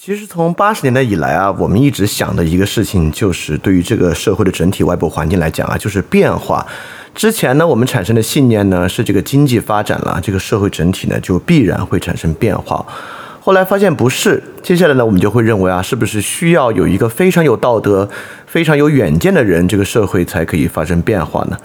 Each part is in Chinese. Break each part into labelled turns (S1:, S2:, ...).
S1: 其实从八十年代以来啊，我们一直想的一个事情，就是对于这个社会的整体外部环境来讲啊，就是变化。之前呢，我们产生的信念呢是这个经济发展了，这个社会整体呢就必然会产生变化。后来发现不是，接下来呢，我们就会认为啊，是不是需要有一个非常有道德、非常有远见的人，这个社会才可以发生变化呢？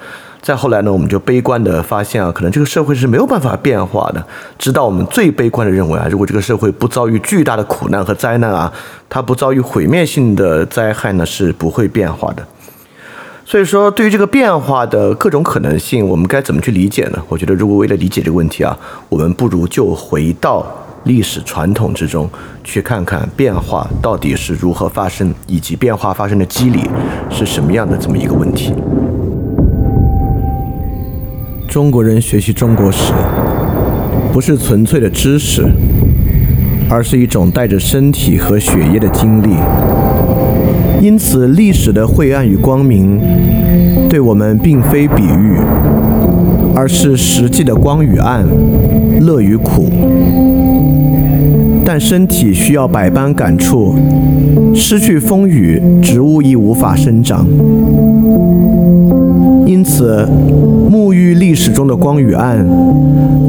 S1: 再后来呢，我们就悲观的发现啊，可能这个社会是没有办法变化的。直到我们最悲观的认为啊，如果这个社会不遭遇巨大的苦难和灾难啊，它不遭遇毁灭性的灾害呢，是不会变化的。所以说，对于这个变化的各种可能性，我们该怎么去理解呢？我觉得，如果为了理解这个问题啊，我们不如就回到历史传统之中，去看看变化到底是如何发生，以及变化发生的机理是什么样的这么一个问题。中国人学习中国史，不是纯粹的知识，而是一种带着身体和血液的经历。因此，历史的晦暗与光明，对我们并非比喻，而是实际的光与暗、乐与苦。但身体需要百般感触，失去风雨，植物亦无法生长。因此，沐浴历史中的光与暗，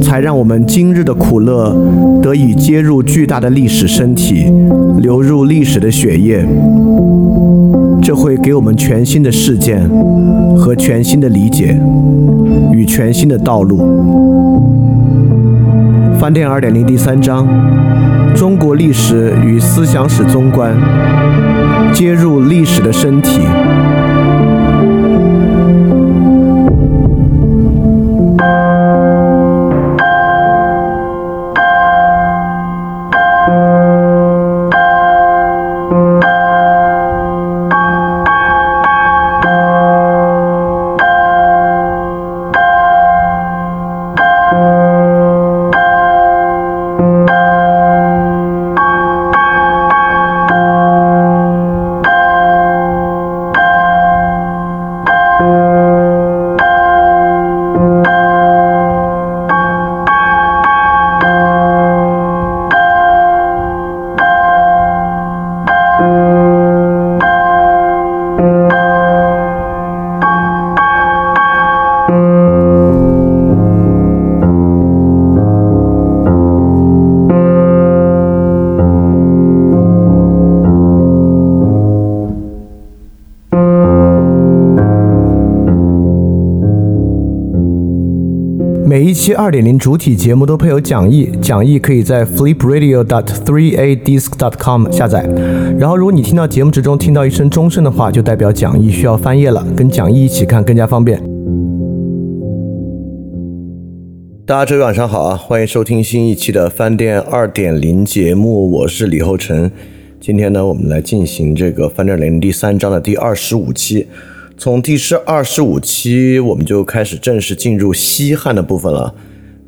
S1: 才让我们今日的苦乐得以接入巨大的历史身体，流入历史的血液。这会给我们全新的事件和全新的理解与全新的道路。饭店二点零第三章：中国历史与思想史综观，接入历史的身体。期二点零主体节目都配有讲义，讲义可以在 flipradio.dot3adisc.dot.com 下载。然后，如果你听到节目之中听到一声钟声的话，就代表讲义需要翻页了，跟讲义一起看更加方便。大家周一晚上好啊，欢迎收听新一期的饭店二点零节目，我是李厚成。今天呢，我们来进行这个饭店零第三章的第二十五期。从第十二十五期，我们就开始正式进入西汉的部分了。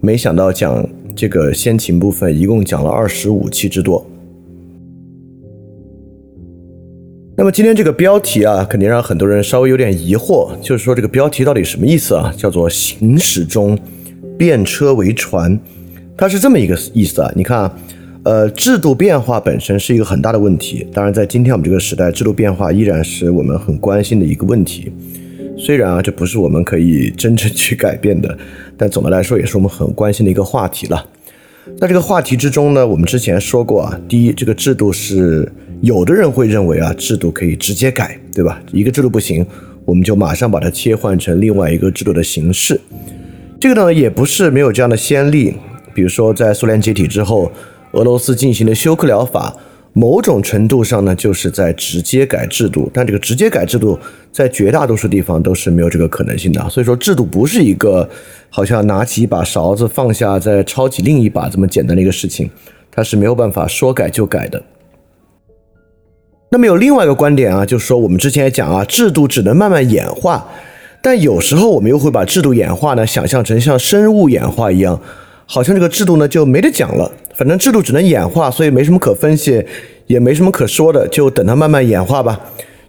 S1: 没想到讲这个先秦部分，一共讲了二十五期之多。那么今天这个标题啊，肯定让很多人稍微有点疑惑，就是说这个标题到底什么意思啊？叫做“行驶中变车为船”，它是这么一个意思啊。你看啊。呃，制度变化本身是一个很大的问题。当然，在今天我们这个时代，制度变化依然是我们很关心的一个问题。虽然啊，这不是我们可以真正去改变的，但总的来说，也是我们很关心的一个话题了。在这个话题之中呢，我们之前说过啊，第一，这个制度是有的人会认为啊，制度可以直接改，对吧？一个制度不行，我们就马上把它切换成另外一个制度的形式。这个呢，也不是没有这样的先例，比如说在苏联解体之后。俄罗斯进行的休克疗法，某种程度上呢，就是在直接改制度。但这个直接改制度，在绝大多数地方都是没有这个可能性的。所以说，制度不是一个好像拿起一把勺子放下再抄起另一把这么简单的一个事情，它是没有办法说改就改的。那么有另外一个观点啊，就是说我们之前也讲啊，制度只能慢慢演化，但有时候我们又会把制度演化呢想象成像生物演化一样，好像这个制度呢就没得讲了。反正制度只能演化，所以没什么可分析，也没什么可说的，就等它慢慢演化吧。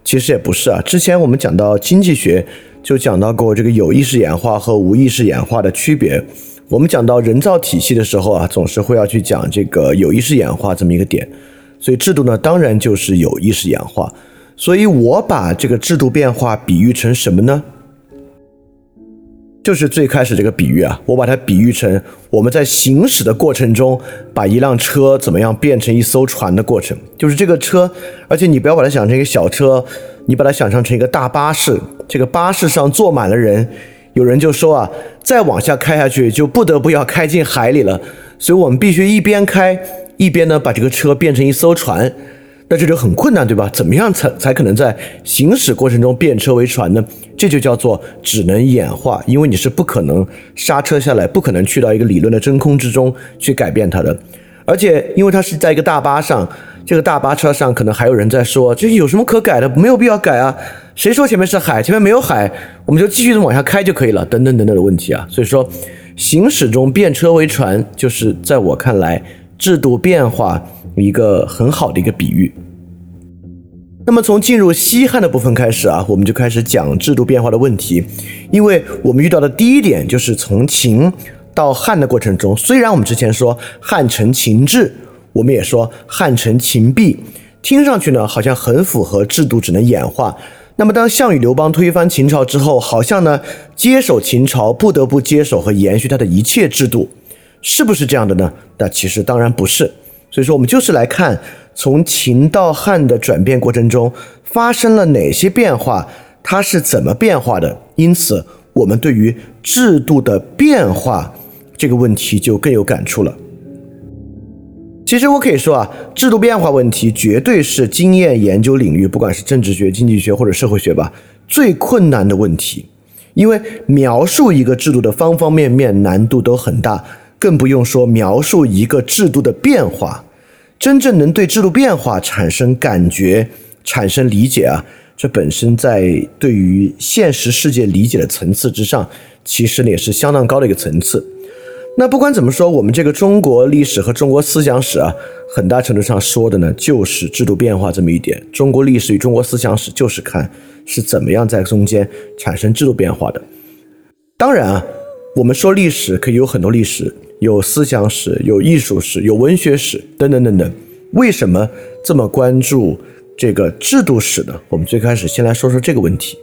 S1: 其实也不是啊，之前我们讲到经济学，就讲到过这个有意识演化和无意识演化的区别。我们讲到人造体系的时候啊，总是会要去讲这个有意识演化这么一个点。所以制度呢，当然就是有意识演化。所以我把这个制度变化比喻成什么呢？就是最开始这个比喻啊，我把它比喻成我们在行驶的过程中，把一辆车怎么样变成一艘船的过程。就是这个车，而且你不要把它想成一个小车，你把它想象成一个大巴士。这个巴士上坐满了人，有人就说啊，再往下开下去就不得不要开进海里了，所以我们必须一边开一边呢把这个车变成一艘船。那这就很困难，对吧？怎么样才才可能在行驶过程中变车为船呢？这就叫做只能演化，因为你是不可能刹车下来，不可能去到一个理论的真空之中去改变它的。而且，因为它是在一个大巴上，这个大巴车上可能还有人在说，这有什么可改的？没有必要改啊！谁说前面是海？前面没有海，我们就继续的往下开就可以了。等等等等的问题啊！所以说，行驶中变车为船，就是在我看来，制度变化。一个很好的一个比喻。那么从进入西汉的部分开始啊，我们就开始讲制度变化的问题。因为我们遇到的第一点就是从秦到汉的过程中，虽然我们之前说汉承秦制，我们也说汉承秦弊，听上去呢好像很符合制度只能演化。那么当项羽、刘邦推翻秦朝之后，好像呢接手秦朝不得不接手和延续他的一切制度，是不是这样的呢？那其实当然不是。所以说，我们就是来看从秦到汉的转变过程中发生了哪些变化，它是怎么变化的。因此，我们对于制度的变化这个问题就更有感触了。其实我可以说啊，制度变化问题绝对是经验研究领域，不管是政治学、经济学或者社会学吧，最困难的问题。因为描述一个制度的方方面面难度都很大。更不用说描述一个制度的变化，真正能对制度变化产生感觉、产生理解啊，这本身在对于现实世界理解的层次之上，其实呢也是相当高的一个层次。那不管怎么说，我们这个中国历史和中国思想史啊，很大程度上说的呢就是制度变化这么一点。中国历史与中国思想史就是看是怎么样在中间产生制度变化的。当然啊，我们说历史可以有很多历史。有思想史，有艺术史，有文学史，等等等等。为什么这么关注这个制度史呢？我们最开始先来说说这个问题。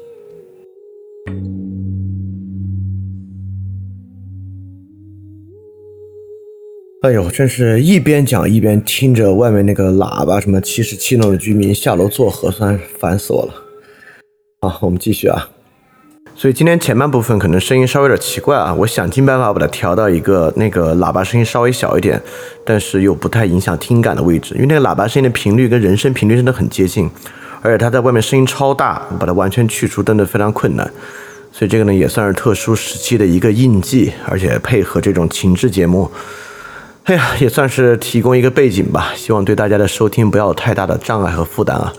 S1: 哎呦，真是一边讲一边听着外面那个喇叭，什么七十七楼的居民下楼做核酸，烦死我了。好，我们继续啊。所以今天前半部分可能声音稍微有点奇怪啊，我想尽办法把它调到一个那个喇叭声音稍微小一点，但是又不太影响听感的位置，因为那个喇叭声音的频率跟人声频率真的很接近，而且它在外面声音超大，把它完全去除真的非常困难，所以这个呢也算是特殊时期的一个印记，而且配合这种情志节目，哎呀，也算是提供一个背景吧，希望对大家的收听不要有太大的障碍和负担啊。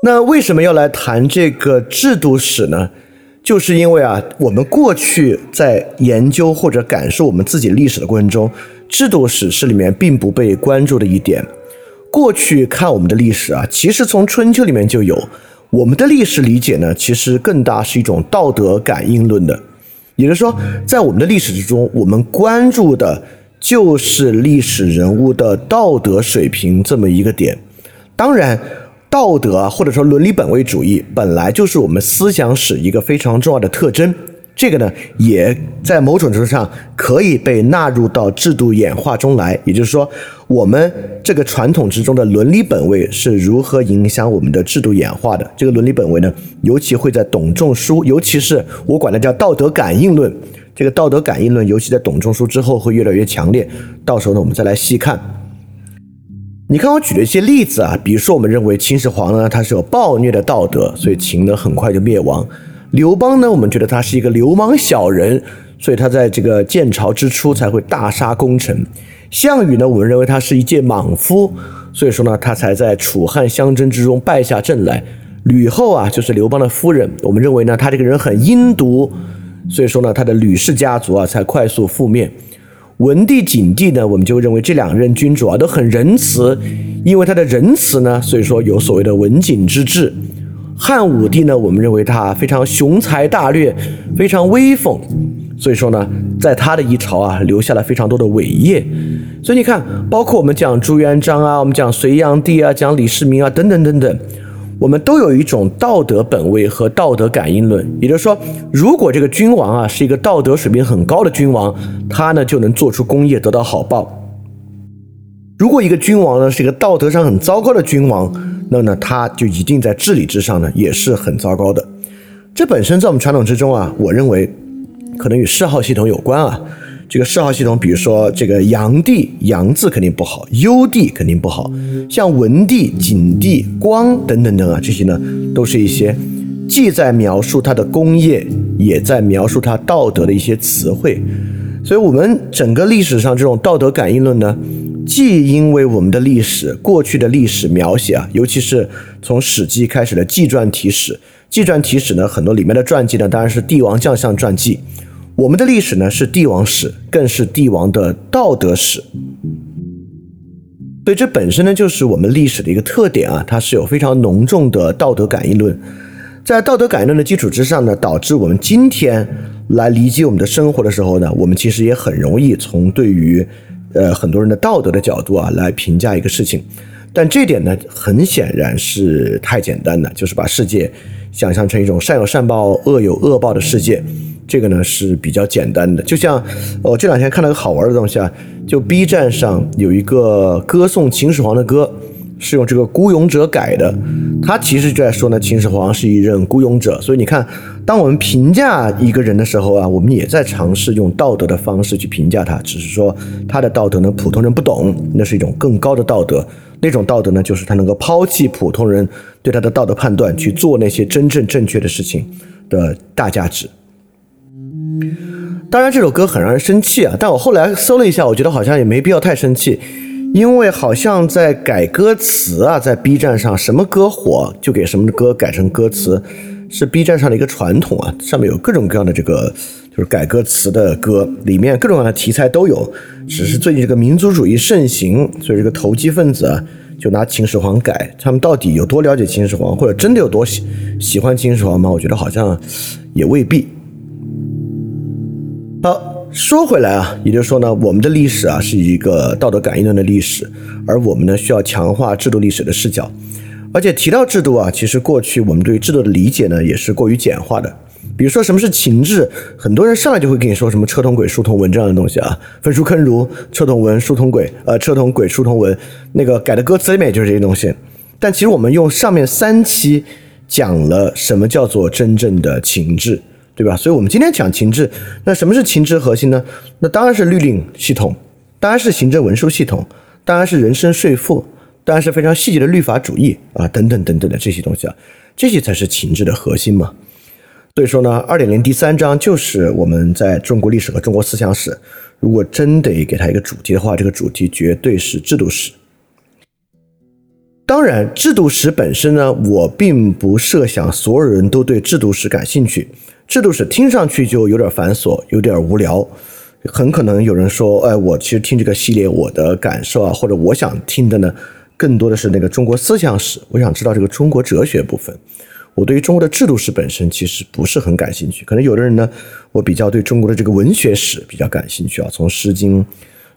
S1: 那为什么要来谈这个制度史呢？就是因为啊，我们过去在研究或者感受我们自己历史的过程中，制度史是里面并不被关注的一点。过去看我们的历史啊，其实从春秋里面就有我们的历史理解呢，其实更大是一种道德感应论的。也就是说，在我们的历史之中，我们关注的就是历史人物的道德水平这么一个点。当然。道德或者说伦理本位主义本来就是我们思想史一个非常重要的特征，这个呢也在某种程度上可以被纳入到制度演化中来。也就是说，我们这个传统之中的伦理本位是如何影响我们的制度演化的？这个伦理本位呢，尤其会在董仲舒，尤其是我管它叫道德感应论。这个道德感应论，尤其在董仲舒之后会越来越强烈。到时候呢，我们再来细看。你看我举了一些例子啊，比如说我们认为秦始皇呢，他是有暴虐的道德，所以秦呢很快就灭亡。刘邦呢，我们觉得他是一个流氓小人，所以他在这个建朝之初才会大杀功臣。项羽呢，我们认为他是一介莽夫，所以说呢，他才在楚汉相争之中败下阵来。吕后啊，就是刘邦的夫人，我们认为呢，他这个人很阴毒，所以说呢，他的吕氏家族啊才快速覆灭。文帝、景帝呢，我们就认为这两任君主啊都很仁慈，因为他的仁慈呢，所以说有所谓的文景之治。汉武帝呢，我们认为他非常雄才大略，非常威风，所以说呢，在他的一朝啊，留下了非常多的伟业。所以你看，包括我们讲朱元璋啊，我们讲隋炀帝啊，讲李世民啊，等等等等，我们都有一种道德本位和道德感应论。也就是说，如果这个君王啊是一个道德水平很高的君王，他呢就能做出功业，得到好报；如果一个君王呢是一个道德上很糟糕的君王，那呢他就一定在治理之上呢也是很糟糕的。这本身在我们传统之中啊，我认为。可能与谥号系统有关啊，这个谥号系统，比如说这个炀帝，炀字肯定不好，幽帝肯定不好，像文帝、景帝、光等等等啊，这些呢，都是一些既在描述他的功业，也在描述他道德的一些词汇。所以，我们整个历史上这种道德感应论呢，既因为我们的历史过去的历史描写啊，尤其是从《史记》开始的纪传体史，纪传体史呢，很多里面的传记呢，当然是帝王将相传记。我们的历史呢是帝王史，更是帝王的道德史，所以这本身呢就是我们历史的一个特点啊，它是有非常浓重的道德感应论，在道德感应论的基础之上呢，导致我们今天来理解我们的生活的时候呢，我们其实也很容易从对于呃很多人的道德的角度啊来评价一个事情，但这点呢很显然是太简单了，就是把世界想象成一种善有善报、恶有恶报的世界。这个呢是比较简单的，就像我这两天看了个好玩的东西啊，就 B 站上有一个歌颂秦始皇的歌，是用这个孤勇者改的，他其实就在说呢，秦始皇是一任孤勇者。所以你看，当我们评价一个人的时候啊，我们也在尝试用道德的方式去评价他，只是说他的道德呢，普通人不懂，那是一种更高的道德，那种道德呢，就是他能够抛弃普通人对他的道德判断，去做那些真正正确的事情的大价值。当然，这首歌很让人生气啊！但我后来搜了一下，我觉得好像也没必要太生气，因为好像在改歌词啊，在 B 站上什么歌火就给什么歌改成歌词，是 B 站上的一个传统啊。上面有各种各样的这个就是改歌词的歌，里面各种各样的题材都有。只是最近这个民族主义盛行，所以这个投机分子啊就拿秦始皇改。他们到底有多了解秦始皇，或者真的有多喜喜欢秦始皇吗？我觉得好像也未必。好，说回来啊，也就是说呢，我们的历史啊是一个道德感应论的历史，而我们呢需要强化制度历史的视角。而且提到制度啊，其实过去我们对于制度的理解呢也是过于简化的。比如说什么是情志，很多人上来就会跟你说什么车同轨、书同文这样的东西啊，焚书坑儒、车同文、书同轨，呃，车同轨、书同文，那个改的歌词里面就是这些东西。但其实我们用上面三期讲了什么叫做真正的情志。对吧？所以，我们今天讲情志，那什么是情志核心呢？那当然是律令系统，当然是行政文书系统，当然是人身税赋，当然是非常细节的律法主义啊，等等等等的这些东西啊，这些才是情志的核心嘛。所以说呢，二点零第三章就是我们在中国历史和中国思想史，如果真得给它一个主题的话，这个主题绝对是制度史。当然，制度史本身呢，我并不设想所有人都对制度史感兴趣。制度史听上去就有点繁琐，有点无聊，很可能有人说：“哎，我其实听这个系列，我的感受啊，或者我想听的呢，更多的是那个中国思想史，我想知道这个中国哲学部分。我对于中国的制度史本身其实不是很感兴趣。可能有的人呢，我比较对中国的这个文学史比较感兴趣啊，从《诗经》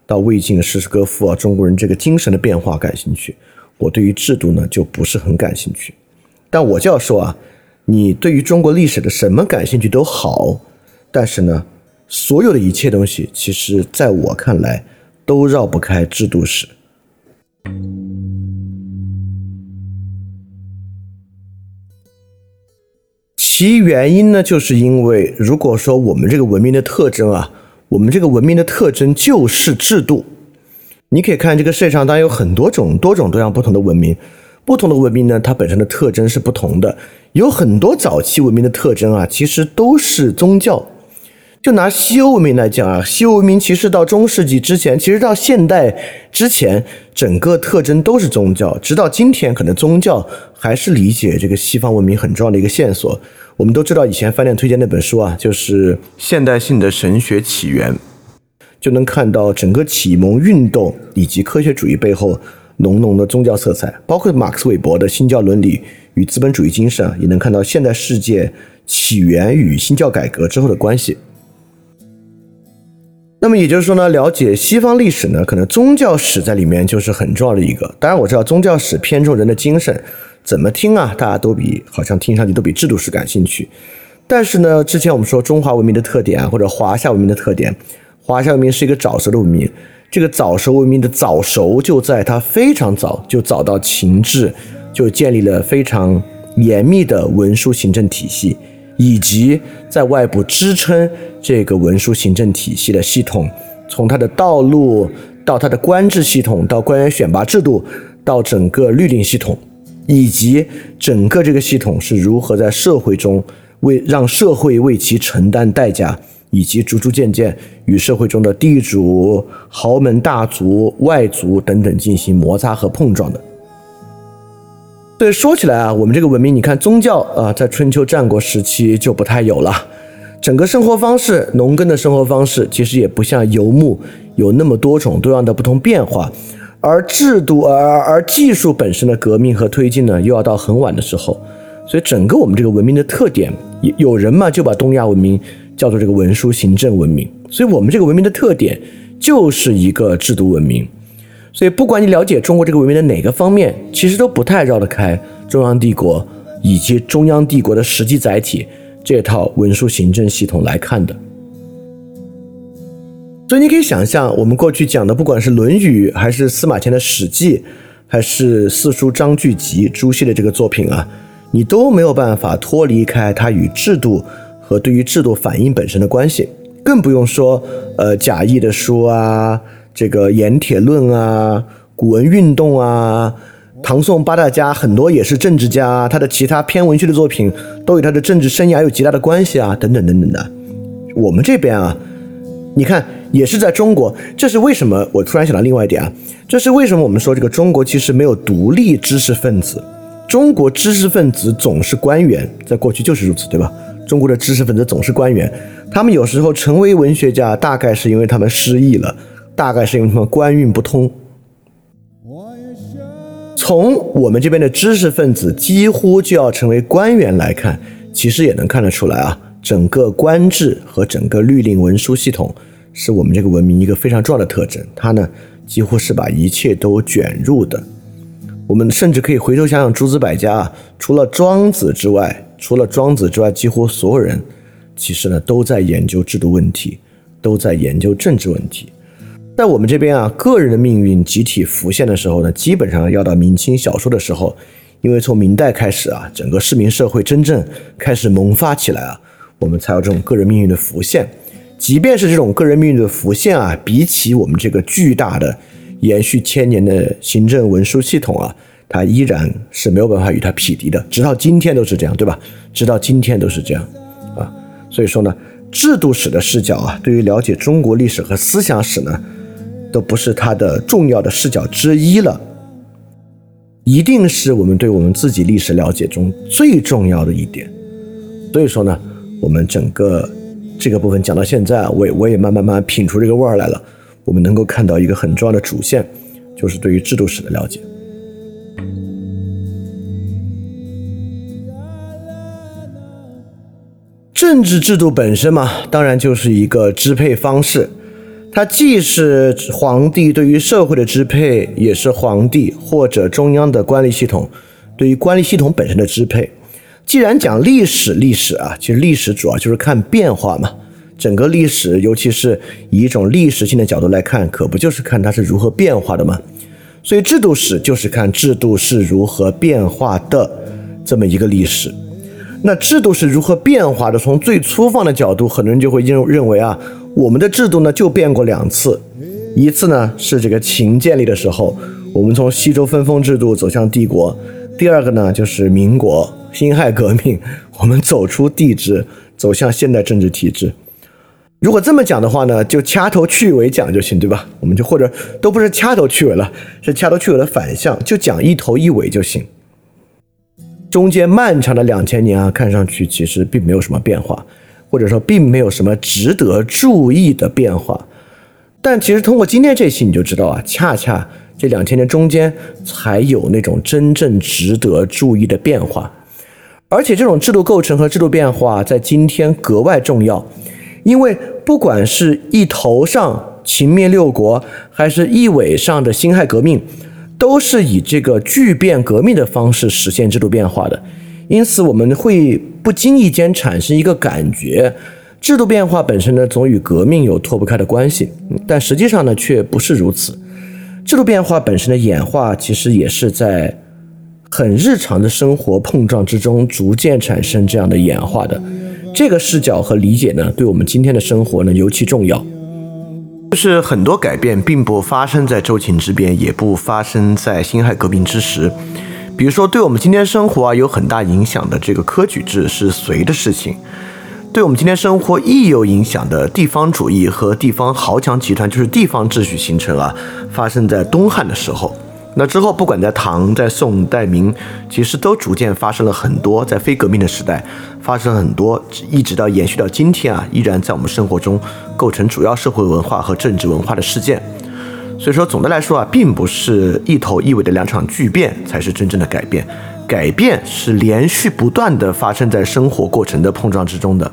S1: 到魏晋的诗词歌赋啊，中国人这个精神的变化感兴趣。我对于制度呢就不是很感兴趣。但我就要说啊。你对于中国历史的什么感兴趣都好，但是呢，所有的一切东西，其实在我看来，都绕不开制度史。其原因呢，就是因为如果说我们这个文明的特征啊，我们这个文明的特征就是制度，你可以看这个世界上当然有很多种多种多样不同的文明。不同的文明呢，它本身的特征是不同的。有很多早期文明的特征啊，其实都是宗教。就拿西欧文明来讲啊，西欧文明其实到中世纪之前，其实到现代之前，整个特征都是宗教。直到今天，可能宗教还是理解这个西方文明很重要的一个线索。我们都知道，以前饭店推荐那本书啊，就是《现代性的神学起源》，就能看到整个启蒙运动以及科学主义背后。浓浓的宗教色彩，包括马克思韦伯的新教伦理与资本主义精神，也能看到现代世界起源与新教改革之后的关系。那么也就是说呢，了解西方历史呢，可能宗教史在里面就是很重要的一个。当然我知道宗教史偏重人的精神，怎么听啊，大家都比好像听上去都比制度史感兴趣。但是呢，之前我们说中华文明的特点啊，或者华夏文明的特点，华夏文明是一个早熟的文明。这个早熟文明的早熟就在它非常早就早到秦制，就建立了非常严密的文书行政体系。以及在外部支撑这个文书行政体系的系统，从它的道路到它的官制系统，到官员选拔制度，到整个律令系统，以及整个这个系统是如何在社会中为让社会为其承担代价，以及逐逐渐渐与社会中的地主、豪门大族、外族等等进行摩擦和碰撞的。对说起来啊，我们这个文明，你看宗教啊，在春秋战国时期就不太有了。整个生活方式，农耕的生活方式，其实也不像游牧有那么多种多样的不同变化。而制度，而而技术本身的革命和推进呢，又要到很晚的时候。所以整个我们这个文明的特点，有人嘛就把东亚文明叫做这个文书行政文明。所以我们这个文明的特点就是一个制度文明。所以，不管你了解中国这个文明的哪个方面，其实都不太绕得开中央帝国以及中央帝国的实际载体这套文书行政系统来看的。所以，你可以想象，我们过去讲的，不管是《论语》，还是司马迁的《史记》，还是四书章句集朱熹的这个作品啊，你都没有办法脱离开它与制度和对于制度反应本身的关系，更不用说呃贾谊的书啊。这个《盐铁论》啊，古文运动啊，唐宋八大家很多也是政治家，他的其他偏文学的作品都与他的政治生涯有极大的关系啊，等等等等的。我们这边啊，你看也是在中国，这是为什么？我突然想到另外一点啊，这是为什么我们说这个中国其实没有独立知识分子？中国知识分子总是官员，在过去就是如此，对吧？中国的知识分子总是官员，他们有时候成为文学家，大概是因为他们失忆了。大概是因为他们官运不通。从我们这边的知识分子几乎就要成为官员来看，其实也能看得出来啊，整个官制和整个律令文书系统是我们这个文明一个非常重要的特征。它呢，几乎是把一切都卷入的。我们甚至可以回头想想诸子百家啊，除了庄子之外，除了庄子之外，几乎所有人其实呢都在研究制度问题，都在研究政治问题。在我们这边啊，个人的命运集体浮现的时候呢，基本上要到明清小说的时候，因为从明代开始啊，整个市民社会真正开始萌发起来啊，我们才有这种个人命运的浮现。即便是这种个人命运的浮现啊，比起我们这个巨大的延续千年的行政文书系统啊，它依然是没有办法与它匹敌的。直到今天都是这样，对吧？直到今天都是这样啊。所以说呢，制度史的视角啊，对于了解中国历史和思想史呢。都不是它的重要的视角之一了，一定是我们对我们自己历史了解中最重要的一点。所以说呢，我们整个这个部分讲到现在，我也我也慢慢慢品出这个味儿来了。我们能够看到一个很重要的主线，就是对于制度史的了解。政治制度本身嘛，当然就是一个支配方式。它既是皇帝对于社会的支配，也是皇帝或者中央的官吏系统对于官吏系统本身的支配。既然讲历史，历史啊，其实历史主要就是看变化嘛。整个历史，尤其是以一种历史性的角度来看，可不就是看它是如何变化的吗？所以制度史就是看制度是如何变化的这么一个历史。那制度是如何变化的？从最粗放的角度，很多人就会认认为啊。我们的制度呢就变过两次，一次呢是这个秦建立的时候，我们从西周分封制度走向帝国；第二个呢就是民国辛亥革命，我们走出帝制，走向现代政治体制。如果这么讲的话呢，就掐头去尾讲就行，对吧？我们就或者都不是掐头去尾了，是掐头去尾的反向，就讲一头一尾就行。中间漫长的两千年啊，看上去其实并没有什么变化。或者说并没有什么值得注意的变化，但其实通过今天这期你就知道啊，恰恰这两千年中间才有那种真正值得注意的变化，而且这种制度构成和制度变化在今天格外重要，因为不管是一头上秦灭六国，还是一尾上的辛亥革命，都是以这个巨变革命的方式实现制度变化的。因此，我们会不经意间产生一个感觉：制度变化本身呢，总与革命有脱不开的关系。但实际上呢，却不是如此。制度变化本身的演化，其实也是在很日常的生活碰撞之中，逐渐产生这样的演化的。这个视角和理解呢，对我们今天的生活呢尤其重要。就是很多改变并不发生在周秦之变，也不发生在辛亥革命之时。比如说，对我们今天生活啊有很大影响的这个科举制是隋的事情；对我们今天生活亦有影响的地方主义和地方豪强集团，就是地方秩序形成啊，发生在东汉的时候。那之后，不管在唐、在宋、代、明，其实都逐渐发生了很多，在非革命的时代发生很多，一直到延续到今天啊，依然在我们生活中构成主要社会文化和政治文化的事件。所以说，总的来说啊，并不是一头一尾的两场巨变才是真正的改变，改变是连续不断的发生在生活过程的碰撞之中的。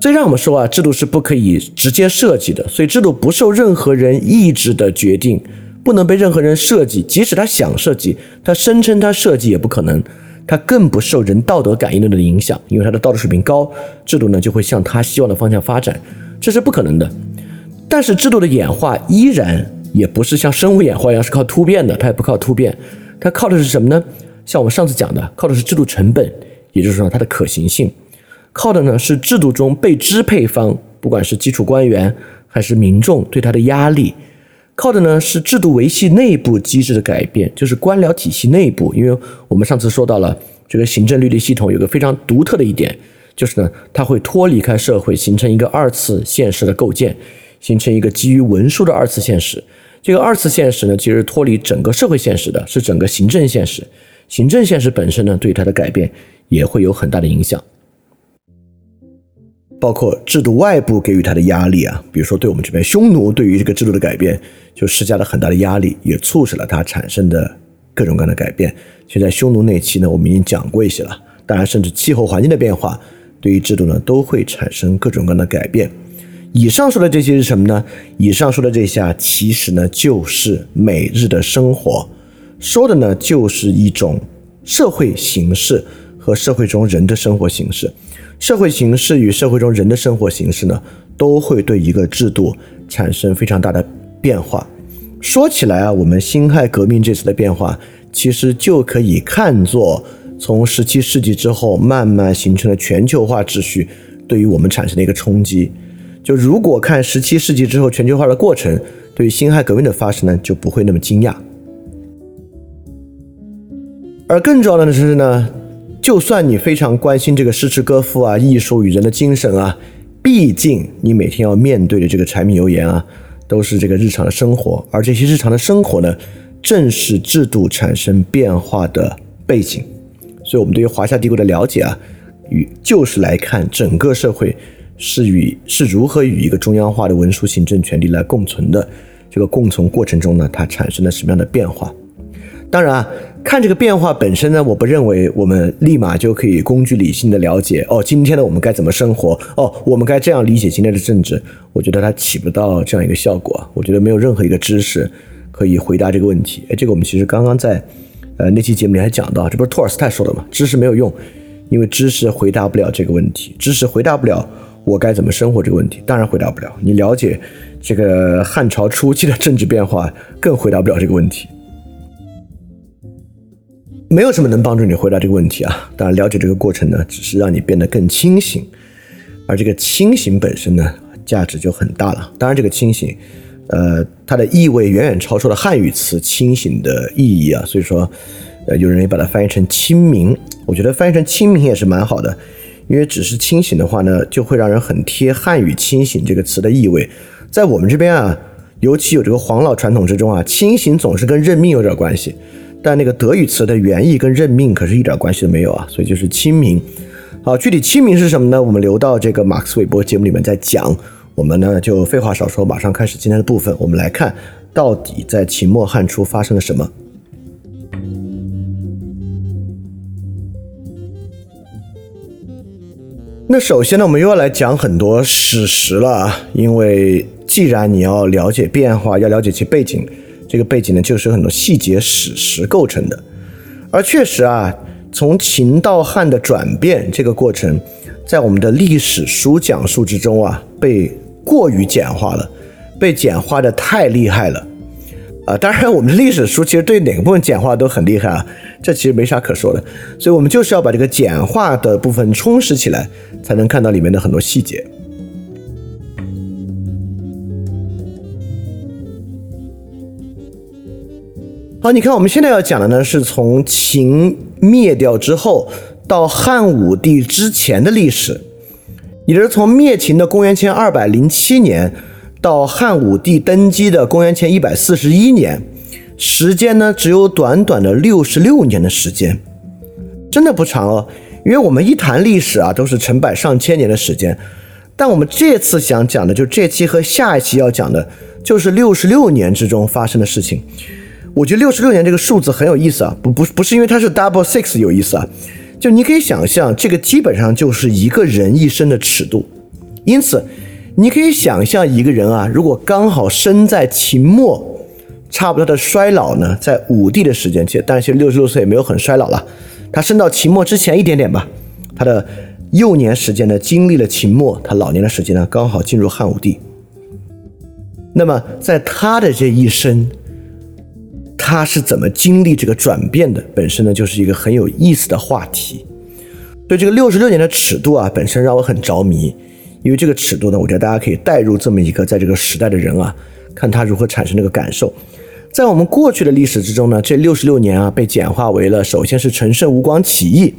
S1: 所以让我们说啊，制度是不可以直接设计的，所以制度不受任何人意志的决定。不能被任何人设计，即使他想设计，他声称他设计也不可能。他更不受人道德感应论的影响，因为他的道德水平高，制度呢就会向他希望的方向发展，这是不可能的。但是制度的演化依然也不是像生物演化一样是靠突变的，它也不靠突变，它靠的是什么呢？像我们上次讲的，靠的是制度成本，也就是说它的可行性，靠的呢是制度中被支配方，不管是基础官员还是民众对它的压力。靠的呢是制度维系内部机制的改变，就是官僚体系内部。因为我们上次说到了这个行政律例系统有个非常独特的一点，就是呢它会脱离开社会，形成一个二次现实的构建，形成一个基于文书的二次现实。这个二次现实呢其实脱离整个社会现实的，是整个行政现实。行政现实本身呢对它的改变也会有很大的影响。包括制度外部给予他的压力啊，比如说对我们这边匈奴对于这个制度的改变就施加了很大的压力，也促使了它产生的各种各样的改变。现在匈奴那期呢，我们已经讲过一些了。当然，甚至气候环境的变化对于制度呢都会产生各种各样的改变。以上说的这些是什么呢？以上说的这些啊，其实呢就是每日的生活，说的呢就是一种社会形式和社会中人的生活形式。社会形式与社会中人的生活形式呢，都会对一个制度产生非常大的变化。说起来啊，我们辛亥革命这次的变化，其实就可以看作从十七世纪之后慢慢形成的全球化秩序对于我们产生的一个冲击。就如果看十七世纪之后全球化的过程，对于辛亥革命的发生呢，就不会那么惊讶。而更重要的是呢。就算你非常关心这个诗词歌赋啊、艺术与人的精神啊，毕竟你每天要面对的这个柴米油盐啊，都是这个日常的生活，而这些日常的生活呢，正是制度产生变化的背景。所以，我们对于华夏帝国的了解啊，与就是来看整个社会是与是如何与一个中央化的文书行政权力来共存的。这个共存过程中呢，它产生了什么样的变化？当然啊。看这个变化本身呢，我不认为我们立马就可以工具理性的了解哦，今天的我们该怎么生活哦，我们该这样理解今天的政治。我觉得它起不到这样一个效果。我觉得没有任何一个知识可以回答这个问题。哎，这个我们其实刚刚在呃那期节目里还讲到，这不是托尔斯泰说的吗？知识没有用，因为知识回答不了这个问题，知识回答不了我该怎么生活这个问题，当然回答不了。你了解这个汉朝初期的政治变化，更回答不了这个问题。没有什么能帮助你回答这个问题啊！当然，了解这个过程呢，只是让你变得更清醒，而这个清醒本身呢，价值就很大了。当然，这个清醒，呃，它的意味远远超出了汉语词“清醒”的意义啊。所以说，呃，有人也把它翻译成“清明”。我觉得翻译成“清明”也是蛮好的，因为只是清醒的话呢，就会让人很贴汉语“清醒”这个词的意味。在我们这边啊，尤其有这个黄老传统之中啊，清醒总是跟认命有点关系。但那个德语词的原意跟任命可是一点关系都没有啊，所以就是清明。好，具体清明是什么呢？我们留到这个马克思韦伯节目里面再讲。我们呢就废话少说，马上开始今天的部分。我们来看到底在秦末汉初发生了什么。那首先呢，我们又要来讲很多史实了，因为既然你要了解变化，要了解其背景，这个背景呢就是很多细节史实构成的。而确实啊，从秦到汉的转变这个过程，在我们的历史书讲述之中啊，被过于简化了，被简化的太厉害了。啊，当然，我们的历史书其实对哪个部分简化都很厉害啊，这其实没啥可说的。所以，我们就是要把这个简化的部分充实起来，才能看到里面的很多细节。好，你看，我们现在要讲的呢，是从秦灭掉之后到汉武帝之前的历史，也就是从灭秦的公元前二百零七年。到汉武帝登基的公元前一百四十一年，时间呢只有短短的六十六年的时间，真的不长哦。因为我们一谈历史啊，都是成百上千年的时间，但我们这次想讲的，就这期和下一期要讲的，就是六十六年之中发生的事情。我觉得六十六年这个数字很有意思啊，不不不是因为它是 double six 有意思啊，就你可以想象，这个基本上就是一个人一生的尺度，因此。你可以想象一个人啊，如果刚好生在秦末，差不多的衰老呢，在武帝的时间期，但是六十六岁也没有很衰老了。他生到秦末之前一点点吧，他的幼年时间呢，经历了秦末，他老年的时间呢，刚好进入汉武帝。那么在他的这一生，他是怎么经历这个转变的？本身呢，就是一个很有意思的话题。对这个六十六年的尺度啊，本身让我很着迷。因为这个尺度呢，我觉得大家可以带入这么一个在这个时代的人啊，看他如何产生这个感受。在我们过去的历史之中呢，这六十六年啊，被简化为了首先是陈胜吴广起义，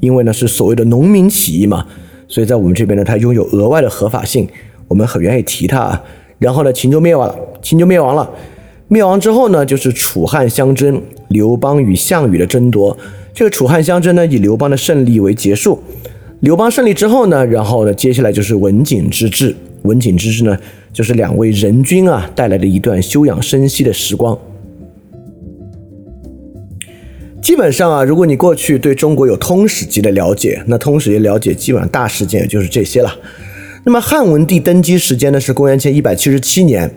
S1: 因为呢是所谓的农民起义嘛，所以在我们这边呢，它拥有额外的合法性，我们很愿意提它啊。然后呢，秦就灭亡了，秦就灭亡了。灭亡之后呢，就是楚汉相争，刘邦与项羽的争夺。这个楚汉相争呢，以刘邦的胜利为结束。刘邦胜利之后呢，然后呢，接下来就是文景之治。文景之治呢，就是两位仁君啊带来的一段休养生息的时光。基本上啊，如果你过去对中国有通史级的了解，那通史级了解基本上大事件也就是这些了。那么汉文帝登基时间呢是公元前一百七十七年，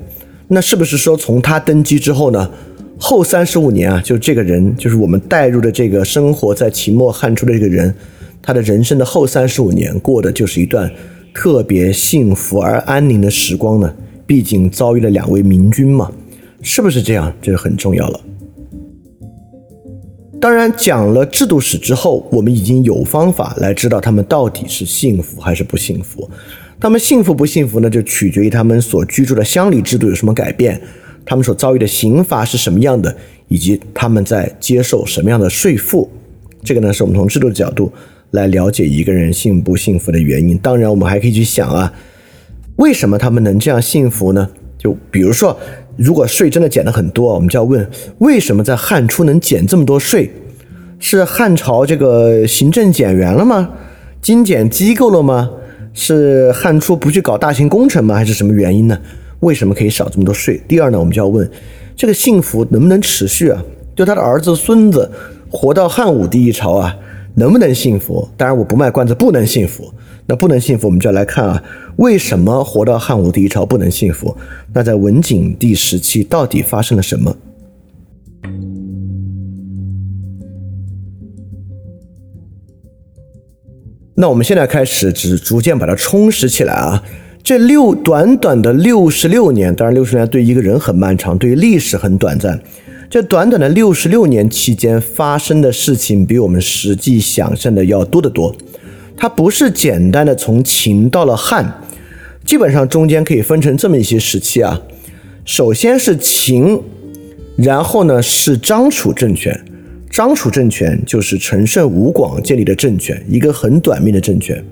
S1: 那是不是说从他登基之后呢，后三十五年啊，就这个人，就是我们带入的这个生活在秦末汉初的这个人？他的人生的后三十五年过的就是一段特别幸福而安宁的时光呢。毕竟遭遇了两位明君嘛，是不是这样？这就很重要了。当然，讲了制度史之后，我们已经有方法来知道他们到底是幸福还是不幸福。他们幸福不幸福呢？就取决于他们所居住的乡里制度有什么改变，他们所遭遇的刑罚是什么样的，以及他们在接受什么样的税赋。这个呢，是我们从制度的角度。来了解一个人幸不幸福的原因。当然，我们还可以去想啊，为什么他们能这样幸福呢？就比如说，如果税真的减了很多，我们就要问，为什么在汉初能减这么多税？是汉朝这个行政减员了吗？精简机构了吗？是汉初不去搞大型工程吗？还是什么原因呢？为什么可以少这么多税？第二呢，我们就要问，这个幸福能不能持续啊？就他的儿子、孙子活到汉武帝一朝啊？能不能幸福？当然，我不卖关子，不能幸福。那不能幸福，我们就要来看啊，为什么活到汉武帝一朝不能幸福？那在文景帝时期到底发生了什么？那我们现在开始，只逐渐把它充实起来啊。这六短短的六十六年，当然六十年对一个人很漫长，对于历史很短暂。这短短的六十六年期间发生的事情，比我们实际想象的要多得多。它不是简单的从秦到了汉，基本上中间可以分成这么一些时期啊。首先是秦，然后呢是张楚政权。张楚政权就是陈胜吴广建立的政权，一个很短命的政权。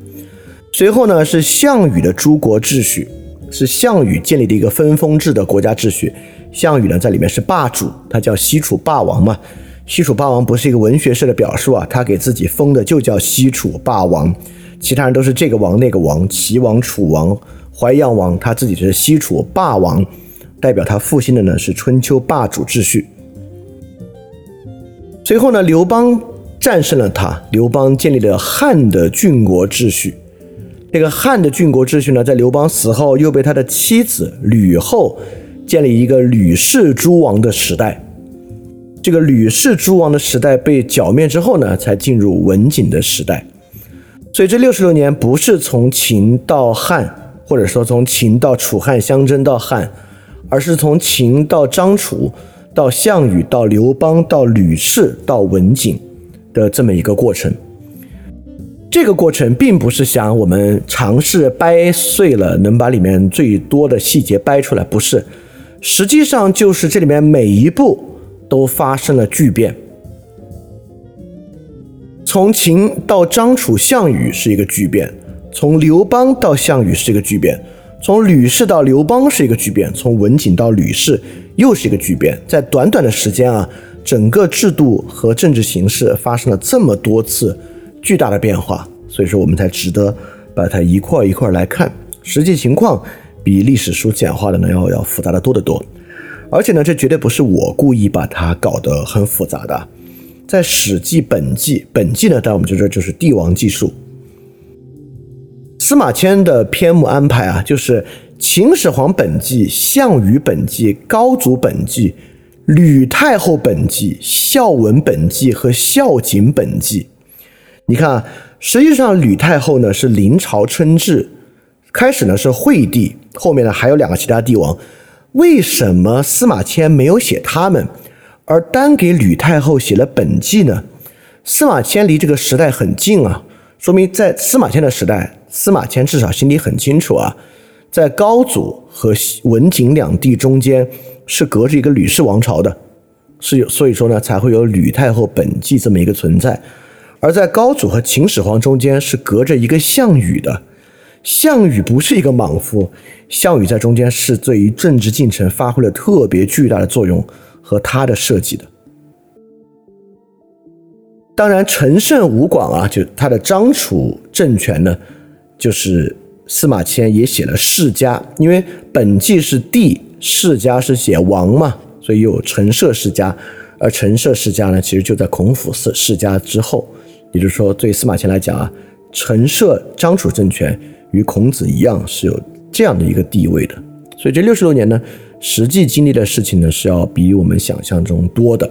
S1: 随后呢是项羽的诸国秩序，是项羽建立的一个分封制的国家秩序。项羽呢，在里面是霸主，他叫西楚霸王嘛。西楚霸王不是一个文学式的表述啊，他给自己封的就叫西楚霸王，其他人都是这个王那个王，齐王、楚王、淮阳王，他自己是西楚霸王，代表他复兴的呢是春秋霸主秩序。随后呢，刘邦战胜了他，刘邦建立了汉的郡国秩序。这个汉的郡国秩序呢，在刘邦死后，又被他的妻子吕后建立一个吕氏诸王的时代。这个吕氏诸王的时代被剿灭之后呢，才进入文景的时代。所以这六十六年不是从秦到汉，或者说从秦到楚汉相争到汉，而是从秦到张楚，到项羽，到刘邦，到吕氏，到文景的这么一个过程。这个过程并不是想我们尝试掰碎了能把里面最多的细节掰出来，不是，实际上就是这里面每一步都发生了巨变。从秦到张楚项羽是一个巨变，从刘邦到项羽是一个巨变，从吕氏到刘邦是一个巨变，从文景到吕氏又是一个巨变。在短短的时间啊，整个制度和政治形势发生了这么多次巨大的变化，所以说我们才值得把它一块一块来看。实际情况比历史书简化的呢要要复杂的多得多，而且呢，这绝对不是我故意把它搞得很复杂的。在《史记本纪》，本纪呢，当然我们就说就是帝王纪述。司马迁的篇目安排啊，就是《秦始皇本纪》《项羽本纪》《高祖本纪》《吕太后本纪》《孝文本纪》和《孝景本纪》。你看，实际上吕太后呢是临朝称制，开始呢是惠帝，后面呢还有两个其他帝王。为什么司马迁没有写他们？而单给吕太后写了本纪呢？司马迁离这个时代很近啊，说明在司马迁的时代，司马迁至少心里很清楚啊，在高祖和文景两地中间是隔着一个吕氏王朝的，是有，所以说呢才会有吕太后本纪这么一个存在。而在高祖和秦始皇中间是隔着一个项羽的，项羽不是一个莽夫，项羽在中间是对于政治进程发挥了特别巨大的作用。和他的设计的，当然陈胜吴广啊，就他的张楚政权呢，就是司马迁也写了世家，因为本纪是帝，世家是写王嘛，所以有陈涉世家，而陈涉世家呢，其实就在孔府世世家之后，也就是说，对司马迁来讲啊，陈涉张楚政权与孔子一样是有这样的一个地位的，所以这六十多年呢。实际经历的事情呢，是要比我们想象中多的。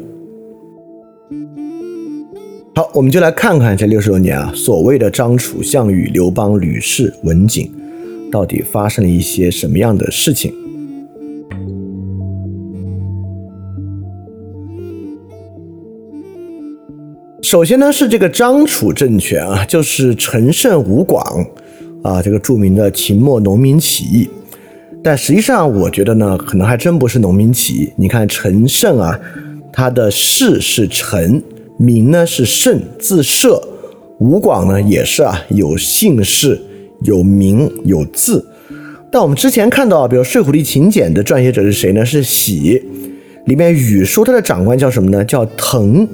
S1: 好，我们就来看看这六十多年啊，所谓的张楚、项羽、刘邦、吕氏、文景，到底发生了一些什么样的事情？首先呢，是这个张楚政权啊，就是陈胜吴广啊，这个著名的秦末农民起义。但实际上，我觉得呢，可能还真不是农民起义。你看陈胜啊，他的氏是陈，名呢是慎，字涉。吴广呢也是啊，有姓氏，有名，有字。但我们之前看到，比如《睡虎地秦简》的撰写者是谁呢？是喜。里面语说他的长官叫什么呢？叫滕，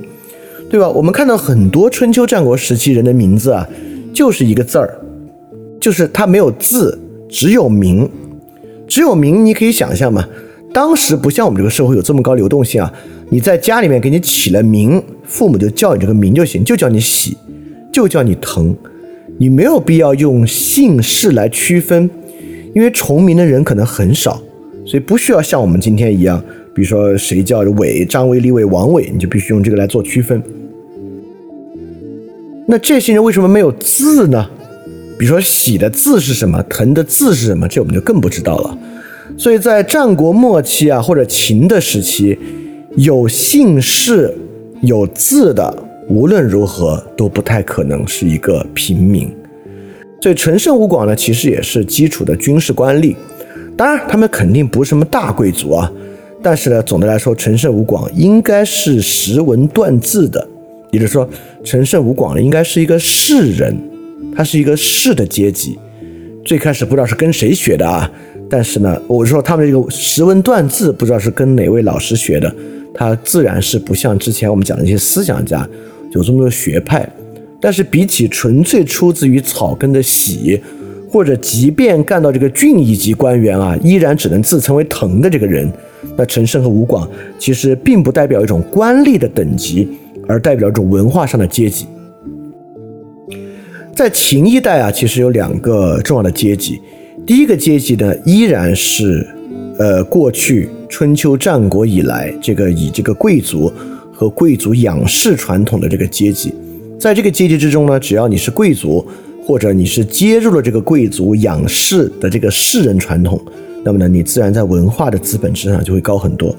S1: 对吧？我们看到很多春秋战国时期人的名字啊，就是一个字儿，就是他没有字，只有名。只有名，你可以想象嘛，当时不像我们这个社会有这么高流动性啊。你在家里面给你起了名，父母就叫你这个名就行，就叫你喜，就叫你疼，你没有必要用姓氏来区分，因为重名的人可能很少，所以不需要像我们今天一样，比如说谁叫伟、张伟、李伟、王伟，你就必须用这个来做区分。那这些人为什么没有字呢？比如说喜的字是什么，疼的字是什么，这我们就更不知道了。所以在战国末期啊，或者秦的时期，有姓氏、有字的，无论如何都不太可能是一个平民。所以陈胜吴广呢，其实也是基础的军事官吏。当然，他们肯定不是什么大贵族啊。但是呢，总的来说，陈胜吴广应该是识文断字的，也就是说，陈胜吴广呢，应该是一个士人。他是一个士的阶级，最开始不知道是跟谁学的啊，但是呢，我说他们这个识文断字，不知道是跟哪位老师学的，他自然是不像之前我们讲的一些思想家有这么多学派，但是比起纯粹出自于草根的喜，或者即便干到这个郡一级官员啊，依然只能自称为腾的这个人，那陈胜和吴广其实并不代表一种官吏的等级，而代表一种文化上的阶级。在秦一代啊，其实有两个重要的阶级。第一个阶级呢，依然是呃过去春秋战国以来这个以这个贵族和贵族仰视传统的这个阶级。在这个阶级之中呢，只要你是贵族，或者你是接入了这个贵族仰视的这个士人传统，那么呢，你自然在文化的资本之上就会高很多。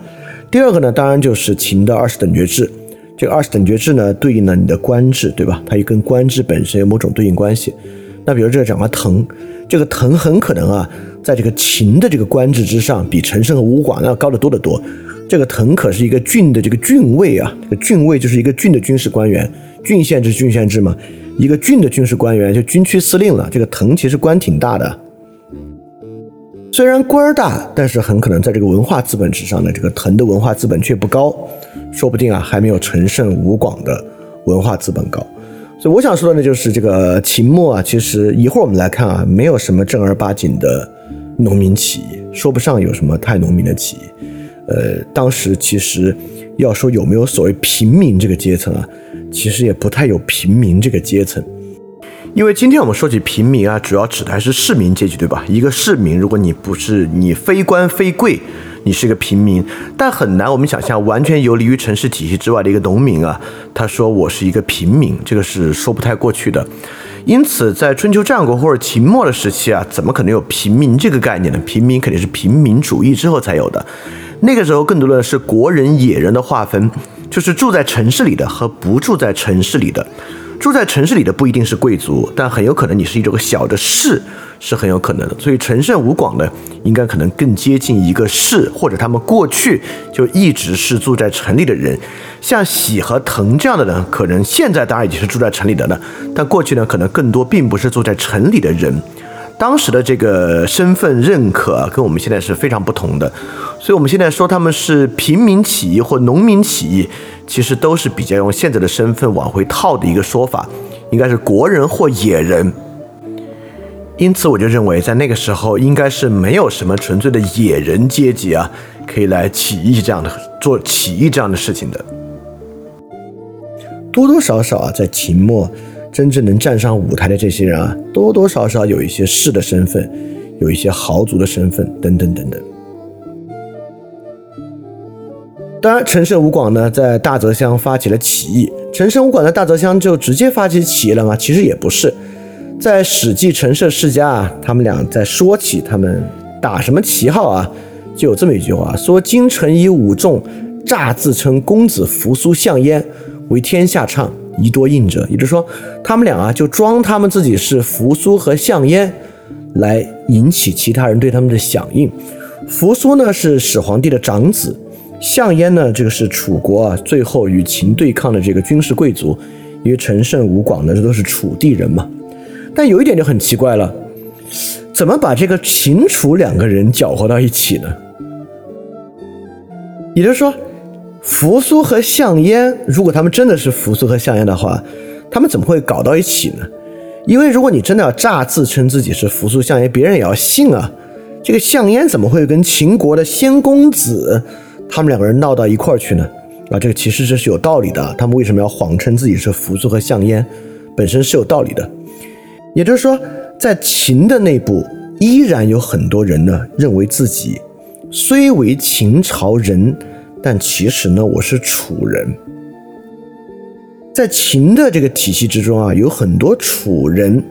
S1: 第二个呢，当然就是秦的二十等爵制。这个二十等爵制呢，对应了你的官制，对吧？它也跟官制本身有某种对应关系。那比如这个讲个滕，这个滕很可能啊，在这个秦的这个官制之上，比陈胜和吴广要高得多得多。这个滕可是一个郡的这个郡尉啊，这个郡尉就是一个郡的军事官员，郡县制郡县制嘛，一个郡的军事官员就军区司令了。这个滕其实官挺大的，虽然官儿大，但是很可能在这个文化资本之上呢，这个滕的文化资本却不高。说不定啊，还没有陈胜吴广的文化资本高，所以我想说的呢，就是这个秦末啊，其实一会儿我们来看啊，没有什么正儿八经的农民起义，说不上有什么太农民的起义。呃，当时其实要说有没有所谓平民这个阶层啊，其实也不太有平民这个阶层，因为今天我们说起平民啊，主要指的还是市民阶级，对吧？一个市民，如果你不是你非官非贵。你是一个平民，但很难我们想象完全游离于城市体系之外的一个农民啊。他说我是一个平民，这个是说不太过去的。因此，在春秋战国或者秦末的时期啊，怎么可能有平民这个概念呢？平民肯定是平民主义之后才有的。那个时候更多的是国人野人的划分，就是住在城市里的和不住在城市里的。住在城市里的不一定是贵族，但很有可能你是一种小的士，是很有可能的。所以陈胜吴广呢，应该可能更接近一个士，或者他们过去就一直是住在城里的人。像喜和腾这样的人，可能现在当然已经是住在城里的了，但过去呢，可能更多并不是住在城里的人。当时的这个身份认可跟我们现在是非常不同的，所以我们现在说他们是平民起义或农民起义，其实都是比较用现在的身份往回套的一个说法，应该是国人或野人。因此，我就认为在那个时候应该是没有什么纯粹的野人阶级啊，可以来起义这样的做起义这样的事情的。多多少少啊，在秦末。真正能站上舞台的这些人啊，多多少少有一些士的身份，有一些豪族的身份，等等等等。当然，陈胜吴广呢，在大泽乡发起了起义。陈胜吴广在大泽乡就直接发起起义了吗？其实也不是。在《史记·陈涉世家》啊，他们俩在说起他们打什么旗号啊，就有这么一句话：说京城以武众诈自称公子扶苏项燕，为天下唱。宜多应者，也就是说，他们俩啊就装他们自己是扶苏和项燕，来引起其他人对他们的响应。扶苏呢是始皇帝的长子，项燕呢这个是楚国啊最后与秦对抗的这个军事贵族，因为陈胜吴广呢这都是楚地人嘛。但有一点就很奇怪了，怎么把这个秦楚两个人搅和到一起呢？也就是说。扶苏和项燕，如果他们真的是扶苏和项燕的话，他们怎么会搞到一起呢？因为如果你真的要诈自称自己是扶苏项燕，别人也要信啊。这个项燕怎么会跟秦国的先公子他们两个人闹到一块儿去呢？啊，这个其实这是有道理的。他们为什么要谎称自己是扶苏和项燕，本身是有道理的。也就是说，在秦的内部，依然有很多人呢，认为自己虽为秦朝人。但其实呢，我是楚人，在秦的这个体系之中啊，有很多楚人。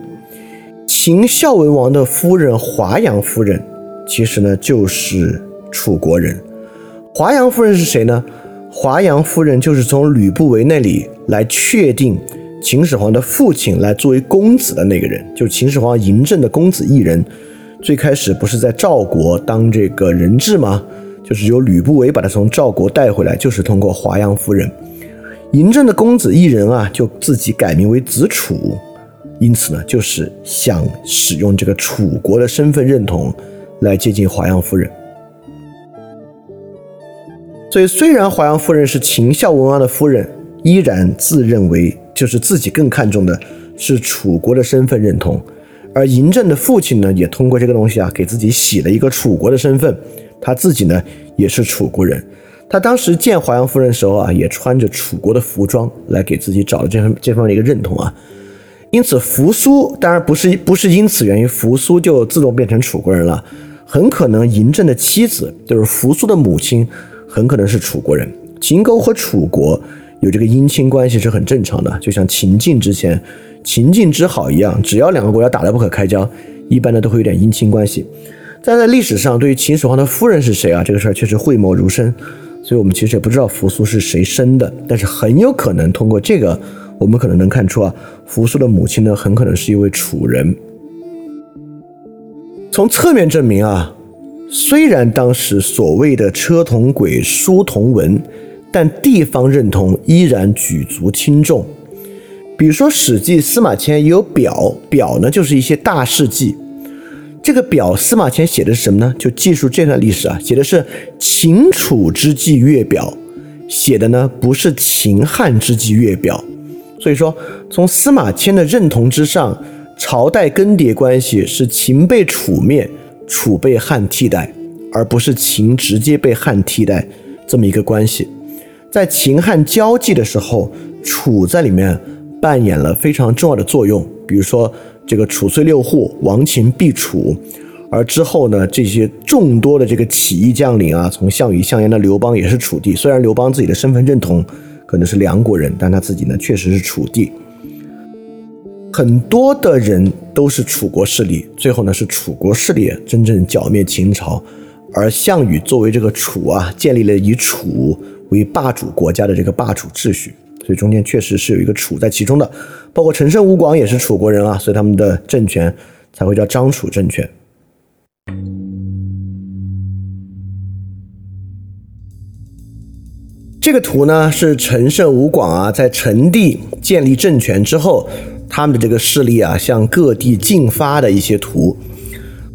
S1: 秦孝文王的夫人华阳夫人，其实呢就是楚国人。华阳夫人是谁呢？华阳夫人就是从吕不韦那里来确定秦始皇的父亲来作为公子的那个人，就是秦始皇嬴政的公子异人。最开始不是在赵国当这个人质吗？就是由吕不韦把他从赵国带回来，就是通过华阳夫人。嬴政的公子异人啊，就自己改名为子楚，因此呢，就是想使用这个楚国的身份认同来接近华阳夫人。所以，虽然华阳夫人是秦孝文王的夫人，依然自认为就是自己更看重的是楚国的身份认同。而嬴政的父亲呢，也通过这个东西啊，给自己洗了一个楚国的身份。他自己呢也是楚国人，他当时见华阳夫人的时候啊，也穿着楚国的服装来给自己找了这方这方面的一个认同啊。因此扶苏当然不是不是因此原因，扶苏就自动变成楚国人了。很可能嬴政的妻子就是扶苏的母亲，很可能是楚国人。秦国和楚国有这个姻亲关系是很正常的，就像秦晋之前秦晋之好一样，只要两个国家打得不可开交，一般呢都会有点姻亲关系。但在历史上，对于秦始皇的夫人是谁啊？这个事儿确实讳莫如深，所以我们其实也不知道扶苏是谁生的，但是很有可能通过这个，我们可能能看出啊，扶苏的母亲呢，很可能是一位楚人。从侧面证明啊，虽然当时所谓的车同轨、书同文，但地方认同依然举足轻重。比如说《史记》司马迁也有表，表呢就是一些大事记。这个表司马迁写的是什么呢？就记述这段历史啊，写的是秦楚之际月表，写的呢不是秦汉之际月表。所以说，从司马迁的认同之上。朝代更迭关系是秦被楚灭，楚被汉替代，而不是秦直接被汉替代这么一个关系。在秦汉交际的时候，楚在里面扮演了非常重要的作用。比如说这个楚虽六户，亡秦必楚。而之后呢，这些众多的这个起义将领啊，从项羽、项燕到刘邦也是楚地。虽然刘邦自己的身份认同可能是梁国人，但他自己呢确实是楚地。很多的人都是楚国势力，最后呢是楚国势力真正剿灭秦朝，而项羽作为这个楚啊，建立了以楚为霸主国家的这个霸主秩序，所以中间确实是有一个楚在其中的，包括陈胜吴广也是楚国人啊，所以他们的政权才会叫张楚政权。这个图呢是陈胜吴广啊在陈地建立政权之后。他们的这个势力啊，向各地进发的一些图，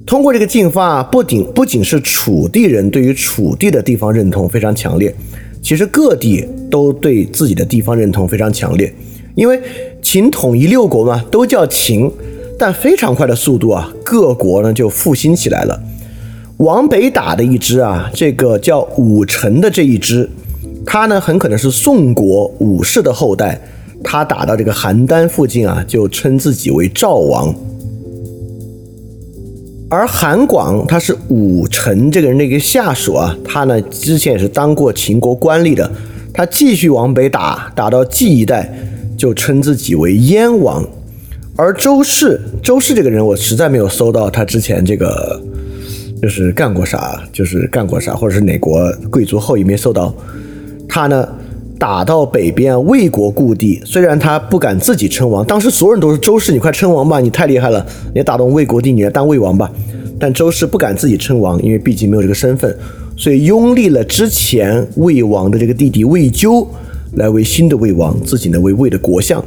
S1: 通过这个进发，啊不仅不仅是楚地人对于楚地的地方认同非常强烈，其实各地都对自己的地方认同非常强烈，因为秦统一六国嘛，都叫秦，但非常快的速度啊，各国呢就复兴起来了。往北打的一支啊，这个叫武臣的这一支，他呢很可能是宋国武士的后代。他打到这个邯郸附近啊，就称自己为赵王。而韩广他是武臣这个人的一个下属啊，他呢之前也是当过秦国官吏的。他继续往北打，打到冀一带，就称自己为燕王。而周氏，周氏这个人我实在没有搜到他之前这个就是干过啥，就是干过啥，或者是哪国贵族后裔没搜到。他呢？打到北边魏国故地，虽然他不敢自己称王，当时所有人都是周氏，你快称王吧，你太厉害了，你打动魏国地，你来当魏王吧。但周氏不敢自己称王，因为毕竟没有这个身份，所以拥立了之前魏王的这个弟弟魏咎来为新的魏王，自己呢为魏的国相。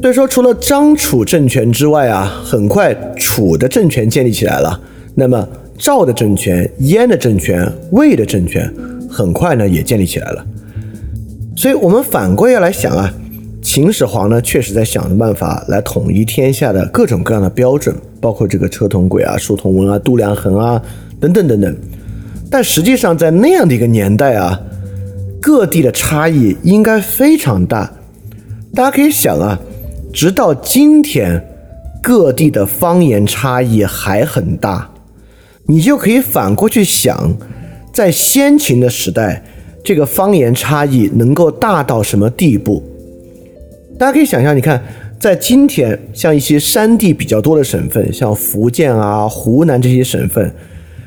S1: 所以说，除了张楚政权之外啊，很快楚的政权建立起来了，那么赵的政权、燕的政权、魏的政权。很快呢，也建立起来了。所以，我们反过要来想啊，秦始皇呢，确实在想着办法来统一天下的各种各样的标准，包括这个车同轨啊、书同文啊、度量衡啊等等等等。但实际上，在那样的一个年代啊，各地的差异应该非常大。大家可以想啊，直到今天，各地的方言差异还很大，你就可以反过去想。在先秦的时代，这个方言差异能够大到什么地步？大家可以想象，你看，在今天，像一些山地比较多的省份，像福建啊、湖南这些省份，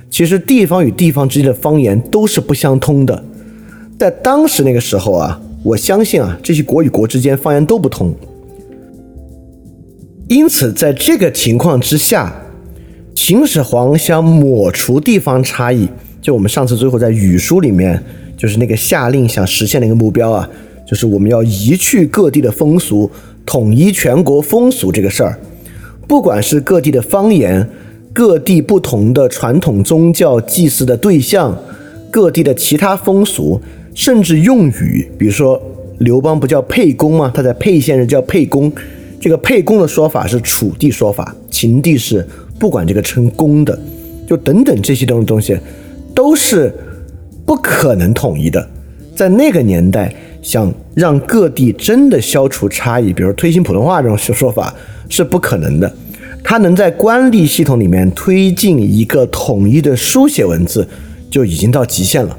S1: 其实地方与地方之间的方言都是不相通的。在当时那个时候啊，我相信啊，这些国与国之间方言都不通。因此，在这个情况之下，秦始皇想抹除地方差异。就我们上次最后在语书里面，就是那个下令想实现的一个目标啊，就是我们要移去各地的风俗，统一全国风俗这个事儿。不管是各地的方言，各地不同的传统宗教祭祀的对象，各地的其他风俗，甚至用语，比如说刘邦不叫沛公吗？他在沛县人叫沛公，这个沛公的说法是楚地说法，秦地是不管这个称公的，就等等这些东东西。都是不可能统一的，在那个年代，想让各地真的消除差异，比如推行普通话这种说法是不可能的。它能在官吏系统里面推进一个统一的书写文字，就已经到极限了。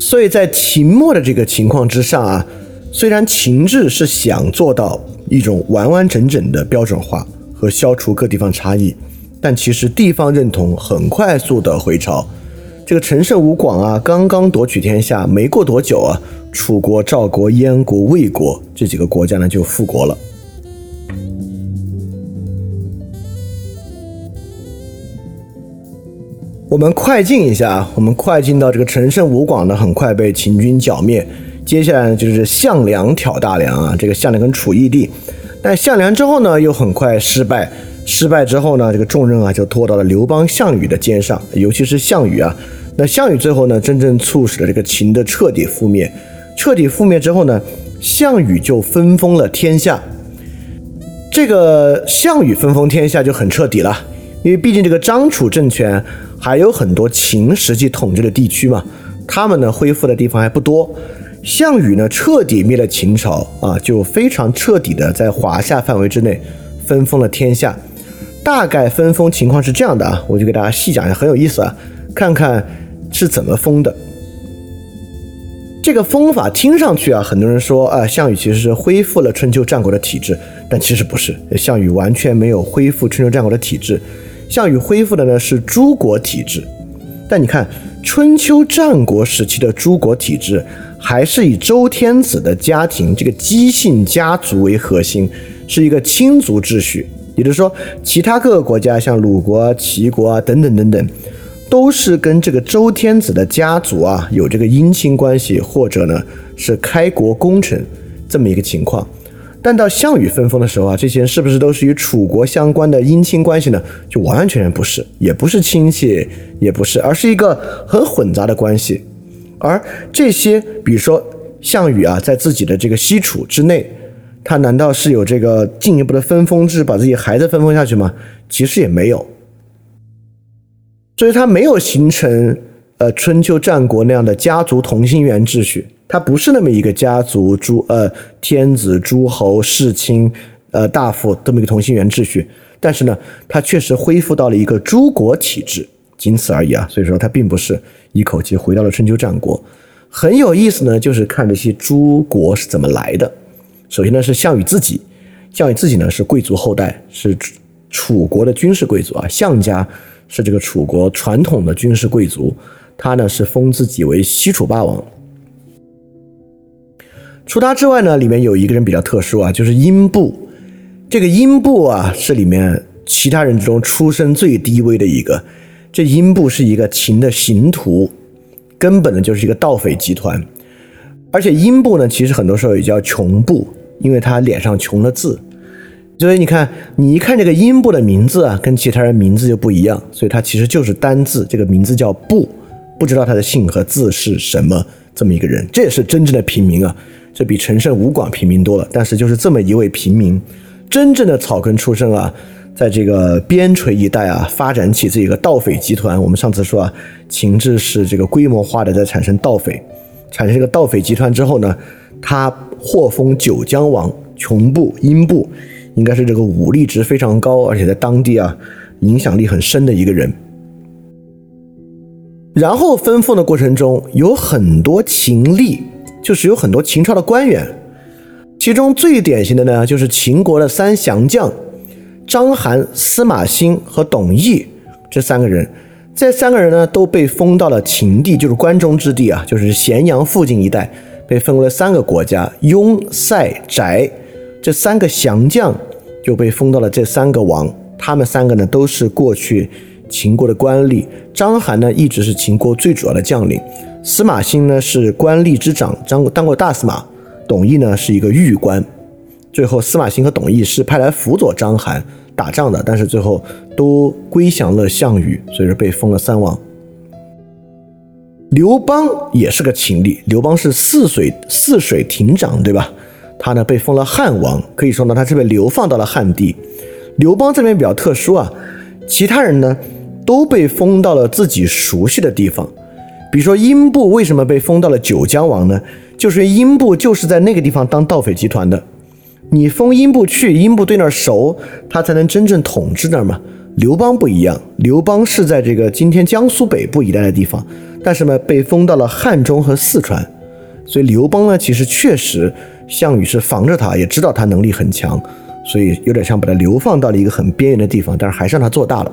S1: 所以在秦末的这个情况之上啊，虽然秦制是想做到一种完完整整的标准化和消除各地方差异，但其实地方认同很快速的回潮。这个陈胜吴广啊，刚刚夺取天下，没过多久啊，楚国、赵国、燕国、魏国这几个国家呢就复国了。我们快进一下，我们快进到这个陈胜吴广呢，很快被秦军剿灭。接下来呢就是项梁挑大梁啊，这个项梁跟楚义帝，但项梁之后呢又很快失败，失败之后呢，这个重任啊就拖到了刘邦、项羽的肩上，尤其是项羽啊。那项羽最后呢，真正促使了这个秦的彻底覆灭。彻底覆灭之后呢，项羽就分封了天下。这个项羽分封天下就很彻底了，因为毕竟这个张楚政权还有很多秦实际统治的地区嘛，他们呢恢复的地方还不多。项羽呢彻底灭了秦朝啊，就非常彻底的在华夏范围之内分封了天下。大概分封情况是这样的啊，我就给大家细讲一下，很有意思啊，看看。是怎么封的？这个封法听上去啊，很多人说啊，项羽其实是恢复了春秋战国的体制，但其实不是，项羽完全没有恢复春秋战国的体制，项羽恢复的呢是诸国体制。但你看春秋战国时期的诸国体制，还是以周天子的家庭这个姬姓家族为核心，是一个亲族秩序。也就是说，其他各个国家像鲁国、齐国啊等等等等。都是跟这个周天子的家族啊有这个姻亲关系，或者呢是开国功臣这么一个情况。但到项羽分封的时候啊，这些人是不是都是与楚国相关的姻亲关系呢？就完完全全不是，也不是亲戚，也不是，而是一个很混杂的关系。而这些，比如说项羽啊，在自己的这个西楚之内，他难道是有这个进一步的分封制，把自己孩子分封下去吗？其实也没有。所以它没有形成呃春秋战国那样的家族同心圆秩序，它不是那么一个家族诸呃天子诸侯世卿呃大夫这么一个同心圆秩序，但是呢，它确实恢复到了一个诸国体制，仅此而已啊。所以说它并不是一口气回到了春秋战国。很有意思呢，就是看这些诸国是怎么来的。首先呢是项羽自己，项羽自己呢是贵族后代，是楚国的军事贵族啊，项家。是这个楚国传统的军事贵族，他呢是封自己为西楚霸王。除他之外呢，里面有一个人比较特殊啊，就是英布。这个英布啊，是里面其他人之中出身最低微的一个。这英布是一个秦的刑徒，根本呢就是一个盗匪集团。而且英布呢，其实很多时候也叫穷布，因为他脸上穷了字。所以你看，你一看这个英布的名字啊，跟其他人名字就不一样，所以他其实就是单字，这个名字叫布，不知道他的姓和字是什么，这么一个人，这也是真正的平民啊，这比陈胜吴广平民多了。但是就是这么一位平民，真正的草根出身啊，在这个边陲一带啊，发展起这个盗匪集团。我们上次说啊，秦制是这个规模化的在产生盗匪，产生这个盗匪集团之后呢，他获封九江王，穷部英布。应该是这个武力值非常高，而且在当地啊影响力很深的一个人。然后分封的过程中有很多秦吏，就是有很多秦朝的官员，其中最典型的呢就是秦国的三降将章邯、司马欣和董翳这三个人。这三个人呢都被封到了秦地，就是关中之地啊，就是咸阳附近一带，被分为了三个国家：雍、塞、翟。这三个降将就被封到了这三个王，他们三个呢都是过去秦国的官吏。章邯呢一直是秦国最主要的将领，司马欣呢是官吏之长，当过当过大司马。董翳呢是一个御官。最后司马欣和董翳是派来辅佐章邯打仗的，但是最后都归降了项羽，所以说被封了三王。刘邦也是个秦吏，刘邦是泗水泗水亭长，对吧？他呢被封了汉王，可以说呢他是被流放到了汉地。刘邦这边比较特殊啊，其他人呢都被封到了自己熟悉的地方，比如说英布为什么被封到了九江王呢？就是因为英布就是在那个地方当盗匪集团的，你封英布去，英布对那儿熟，他才能真正统治那儿嘛。刘邦不一样，刘邦是在这个今天江苏北部一带的地方，但是呢被封到了汉中和四川，所以刘邦呢其实确实项羽是防着他，也知道他能力很强，所以有点像把他流放到了一个很边缘的地方，但是还是让他做大了。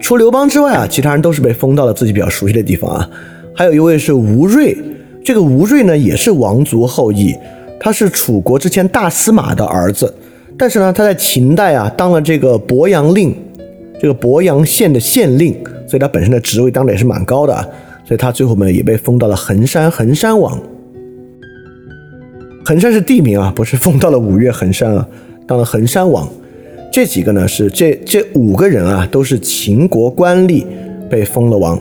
S1: 除刘邦之外啊，其他人都是被封到了自己比较熟悉的地方啊。还有一位是吴瑞，这个吴瑞呢也是王族后裔，他是楚国之前大司马的儿子。但是呢，他在秦代啊当了这个博阳令，这个博阳县的县令，所以他本身的职位当的也是蛮高的啊。所以他最后呢也被封到了衡山，衡山王。衡山是地名啊，不是封到了五岳衡山啊，当了衡山王。这几个呢是这这五个人啊都是秦国官吏被封了王。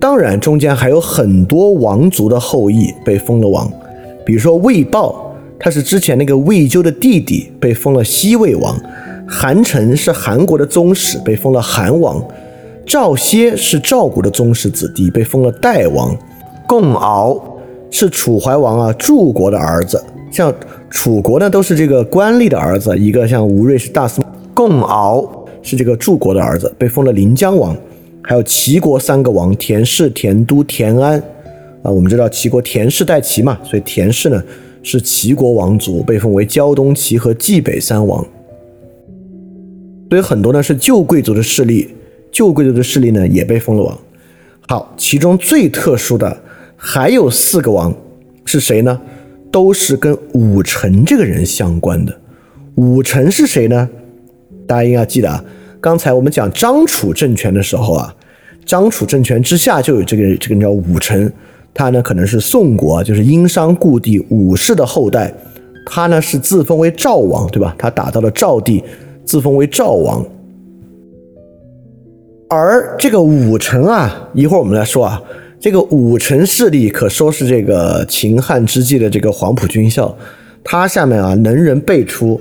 S1: 当然中间还有很多王族的后裔被封了王，比如说魏豹。他是之前那个魏咎的弟弟，被封了西魏王；韩成是韩国的宗室，被封了韩王；赵歇是赵国的宗室子弟，被封了代王；共敖是楚怀王啊柱国的儿子，像楚国呢都是这个官吏的儿子，一个像吴瑞是大司马，共敖是这个柱国的儿子，被封了临江王；还有齐国三个王，田氏、田都、田安啊，我们知道齐国田氏代齐嘛，所以田氏呢。是齐国王族，被封为胶东齐和冀北三王。所以很多呢是旧贵族的势力，旧贵族的势力呢也被封了王。好，其中最特殊的还有四个王是谁呢？都是跟武臣这个人相关的。武臣是谁呢？大家应该记得啊，刚才我们讲张楚政权的时候啊，张楚政权之下就有这个这个人叫武臣。他呢可能是宋国，就是殷商故地武氏的后代。他呢是自封为赵王，对吧？他打到了赵地，自封为赵王。而这个武臣啊，一会儿我们来说啊，这个武臣势力可说是这个秦汉之际的这个黄埔军校。他下面啊能人辈出，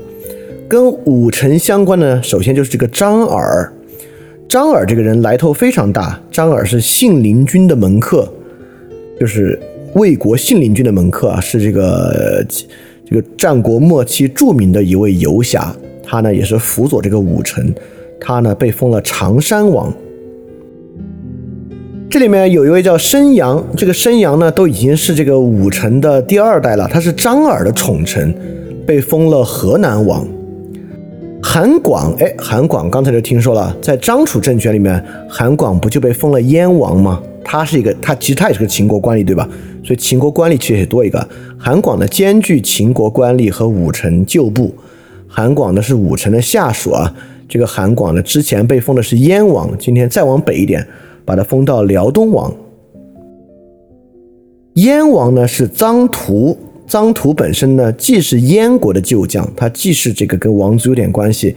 S1: 跟武臣相关的，首先就是这个张耳。张耳这个人来头非常大，张耳是信陵君的门客。就是魏国信陵君的门客啊，是这个这个战国末期著名的一位游侠，他呢也是辅佐这个武臣，他呢被封了常山王。这里面有一位叫申阳，这个申阳呢都已经是这个武臣的第二代了，他是张耳的宠臣，被封了河南王。韩广，哎，韩广刚才就听说了，在张楚政权里面，韩广不就被封了燕王吗？他是一个，他其实他也是个秦国官吏，对吧？所以秦国官吏其实也多一个。韩广呢，兼具秦国官吏和武臣旧部。韩广呢是武臣的下属啊。这个韩广呢，之前被封的是燕王，今天再往北一点，把他封到辽东王。燕王呢是臧荼，臧荼本身呢既是燕国的旧将，他既是这个跟王族有点关系，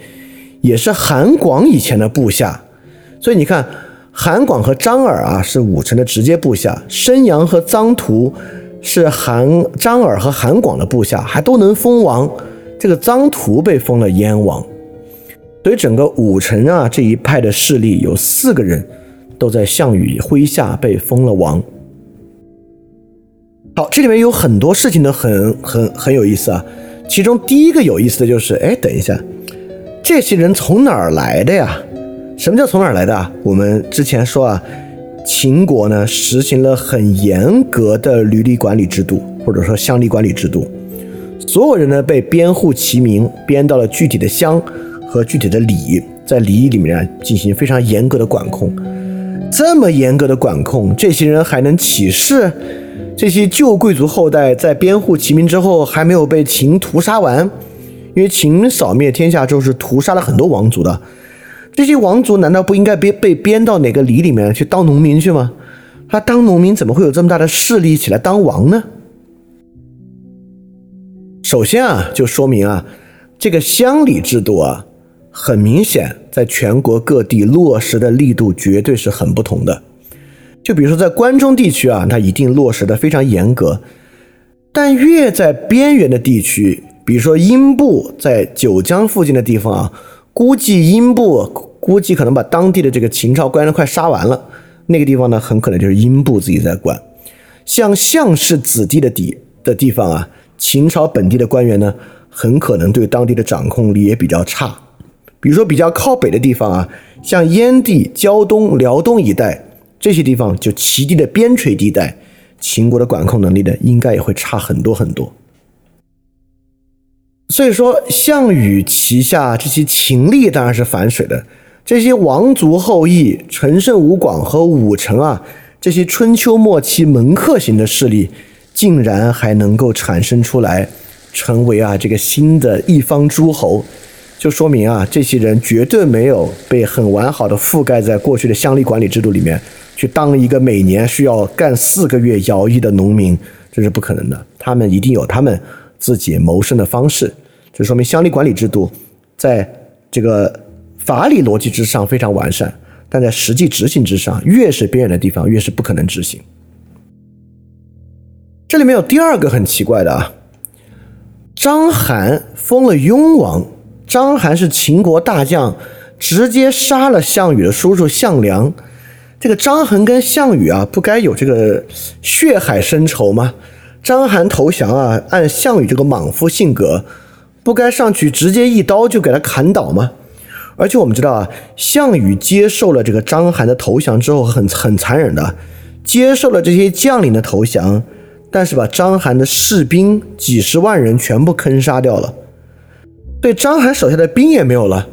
S1: 也是韩广以前的部下。所以你看。韩广和张耳啊是武臣的直接部下，申阳和臧荼是韩张耳和韩广的部下，还都能封王。这个臧荼被封了燕王，所以整个武臣啊这一派的势力有四个人都在项羽麾下被封了王。好，这里面有很多事情都很很很有意思啊。其中第一个有意思的就是，哎，等一下，这些人从哪儿来的呀？什么叫从哪儿来的啊？我们之前说啊，秦国呢实行了很严格的履历管理制度，或者说乡里管理制度，所有人呢被编户齐名，编到了具体的乡和具体的里，在里里面进行非常严格的管控。这么严格的管控，这些人还能起事？这些旧贵族后代在编户齐名之后，还没有被秦屠杀完？因为秦扫灭天下之后是屠杀了很多王族的。这些王族难道不应该被被编到哪个里里面去当农民去吗？他当农民怎么会有这么大的势力起来当王呢？首先啊，就说明啊，这个乡里制度啊，很明显在全国各地落实的力度绝对是很不同的。就比如说在关中地区啊，它一定落实的非常严格，但越在边缘的地区，比如说英布在九江附近的地方啊。估计英布估计可能把当地的这个秦朝官员快杀完了。那个地方呢，很可能就是英部自己在管。像项氏子弟的底的地方啊，秦朝本地的官员呢，很可能对当地的掌控力也比较差。比如说比较靠北的地方啊，像燕地、胶东、辽东一带这些地方，就齐地的边陲地带，秦国的管控能力呢，应该也会差很多很多。所以说，项羽旗下这些秦吏当然是反水的，这些王族后裔、陈胜吴广和武臣啊，这些春秋末期门客型的势力，竟然还能够产生出来，成为啊这个新的一方诸侯。就说明啊，这些人绝对没有被很完好的覆盖在过去的乡里管理制度里面，去当一个每年需要干四个月徭役的农民，这是不可能的。他们一定有他们自己谋生的方式。这说明乡里管理制度在这个法理逻辑之上非常完善，但在实际执行之上，越是边远的地方，越是不可能执行。这里面有第二个很奇怪的啊，章邯封了雍王。章邯是秦国大将，直接杀了项羽的叔叔项梁。这个章邯跟项羽啊，不该有这个血海深仇吗？章邯投降啊，按项羽这个莽夫性格，不该上去直接一刀就给他砍倒吗？而且我们知道啊，项羽接受了这个章邯的投降之后，很很残忍的，接受了这些将领的投降，但是把章邯的士兵几十万人全部坑杀掉了。对章邯手下的兵也没有了，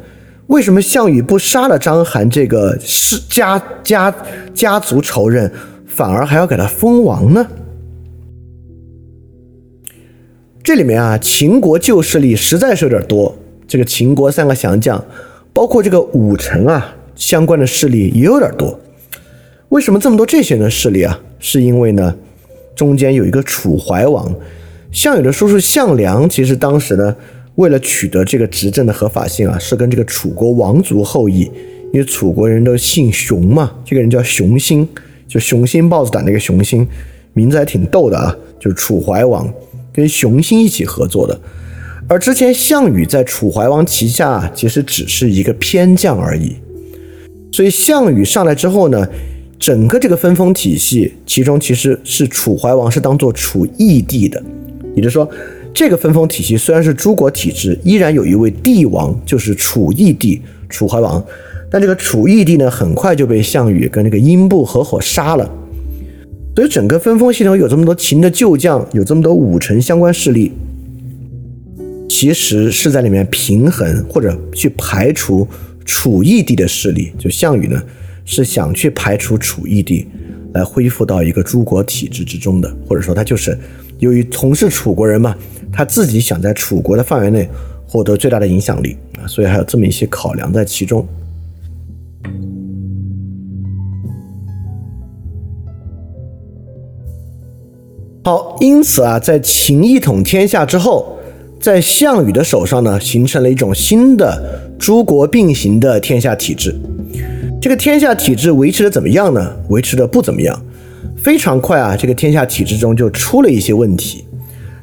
S1: 为什么项羽不杀了章邯这个世家家家族仇人，反而还要给他封王呢？这里面啊，秦国旧势力实在是有点多。这个秦国三个降将，包括这个武臣啊，相关的势力也有点多。为什么这么多这些人的势力啊？是因为呢，中间有一个楚怀王，项羽的叔叔项梁，其实当时呢。为了取得这个执政的合法性啊，是跟这个楚国王族后裔，因为楚国人都姓熊嘛，这个人叫熊心，就熊心豹子胆那个熊心，名字还挺逗的啊，就是楚怀王跟熊心一起合作的。而之前项羽在楚怀王旗下其实只是一个偏将而已，所以项羽上来之后呢，整个这个分封体系，其中其实是楚怀王是当做楚义帝的，也就是说。这个分封体系虽然是诸国体制，依然有一位帝王，就是楚义帝楚怀王。但这个楚义帝呢，很快就被项羽跟这个英布合伙杀了。所以整个分封系统有这么多秦的旧将，有这么多武臣相关势力，其实是在里面平衡或者去排除楚义帝的势力。就项羽呢，是想去排除楚义帝，来恢复到一个诸国体制之中的，或者说他就是由于从事楚国人嘛。他自己想在楚国的范围内获得最大的影响力啊，所以还有这么一些考量在其中。好，因此啊，在秦一统天下之后，在项羽的手上呢，形成了一种新的诸国并行的天下体制。这个天下体制维持的怎么样呢？维持的不怎么样，非常快啊，这个天下体制中就出了一些问题。